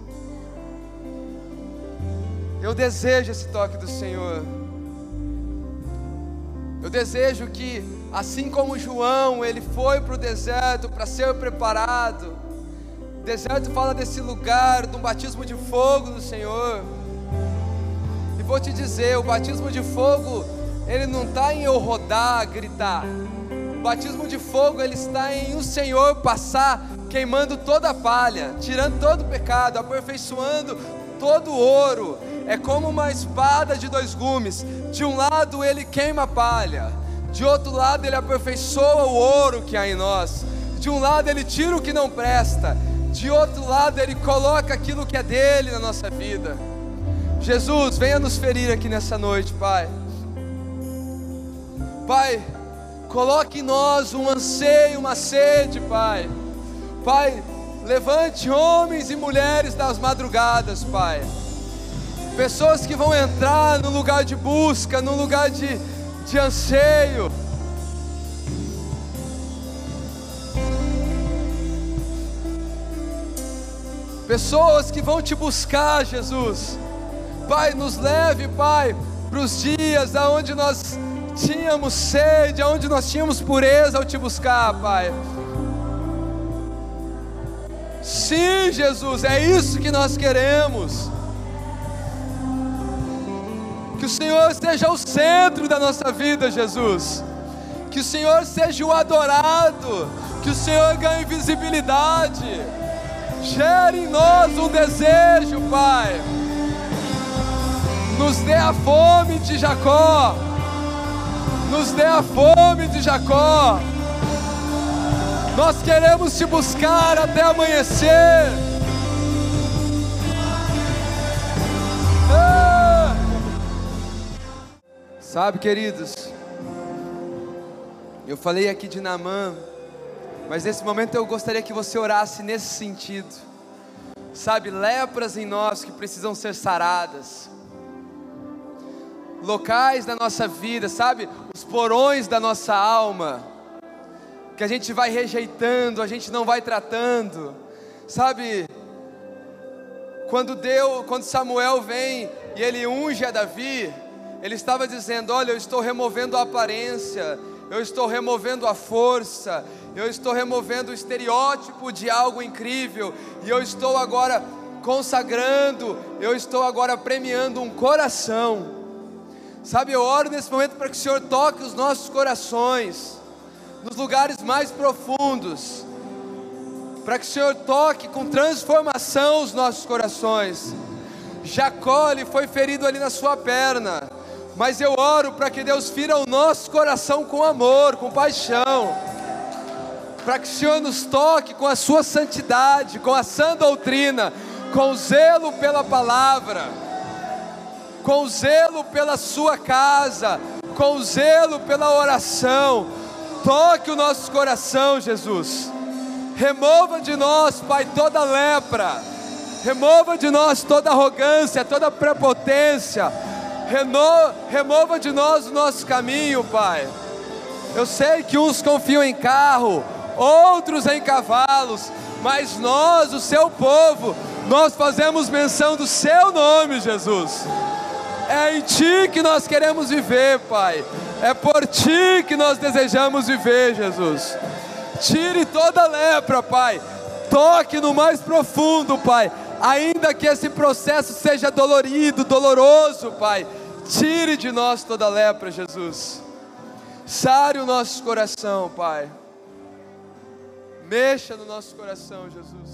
Speaker 1: Eu desejo esse toque do Senhor. Eu desejo que, assim como João, ele foi para o deserto para ser preparado. Deserto fala desse lugar, um batismo de fogo do Senhor. E vou te dizer: o batismo de fogo, ele não está em eu rodar, gritar. O batismo de fogo, ele está em o Senhor passar queimando toda a palha, tirando todo o pecado, aperfeiçoando todo o ouro, é como uma espada de dois gumes. De um lado ele queima a palha, de outro lado ele aperfeiçoa o ouro que há em nós. De um lado ele tira o que não presta, de outro lado ele coloca aquilo que é dele na nossa vida. Jesus, venha nos ferir aqui nessa noite, Pai. Pai, coloque em nós um anseio, uma sede, Pai. Pai, Levante homens e mulheres das madrugadas, Pai. Pessoas que vão entrar no lugar de busca, no lugar de, de anseio. Pessoas que vão te buscar, Jesus. Pai, nos leve, Pai, para os dias aonde nós tínhamos sede, aonde nós tínhamos pureza ao te buscar, Pai. Sim, Jesus, é isso que nós queremos. Que o Senhor seja o centro da nossa vida, Jesus. Que o Senhor seja o adorado. Que o Senhor ganhe visibilidade. Gere em nós um desejo, Pai. Nos dê a fome de Jacó. Nos dê a fome de Jacó. Nós queremos te buscar até amanhecer. Sabe, queridos, eu falei aqui de Namã, mas nesse momento eu gostaria que você orasse nesse sentido. Sabe, lepras em nós que precisam ser saradas. Locais da nossa vida, sabe, os porões da nossa alma, que a gente vai rejeitando, a gente não vai tratando. Sabe, quando Deus, quando Samuel vem e ele unge a Davi, ele estava dizendo: Olha, eu estou removendo a aparência, eu estou removendo a força, eu estou removendo o estereótipo de algo incrível, e eu estou agora consagrando, eu estou agora premiando um coração. Sabe, eu oro nesse momento para que o Senhor toque os nossos corações, nos lugares mais profundos, para que o Senhor toque com transformação os nossos corações. Jacó ele foi ferido ali na sua perna, mas eu oro para que Deus fira o nosso coração com amor, com paixão, para que o Senhor nos toque com a sua santidade, com a sã doutrina, com zelo pela palavra, com zelo pela sua casa, com zelo pela oração. Toque o nosso coração, Jesus. Remova de nós, Pai, toda lepra. Remova de nós toda arrogância, toda prepotência. Reno, remova de nós o nosso caminho, Pai. Eu sei que uns confiam em carro, outros em cavalos, mas nós, o seu povo, nós fazemos menção do seu nome, Jesus. É em ti que nós queremos viver, Pai. É por ti que nós desejamos viver, Jesus. Tire toda lepra, Pai. Toque no mais profundo, Pai. Ainda que esse processo seja dolorido, doloroso, Pai. Tire de nós toda lepra, Jesus. Sare o nosso coração, Pai. Mexa no nosso coração, Jesus.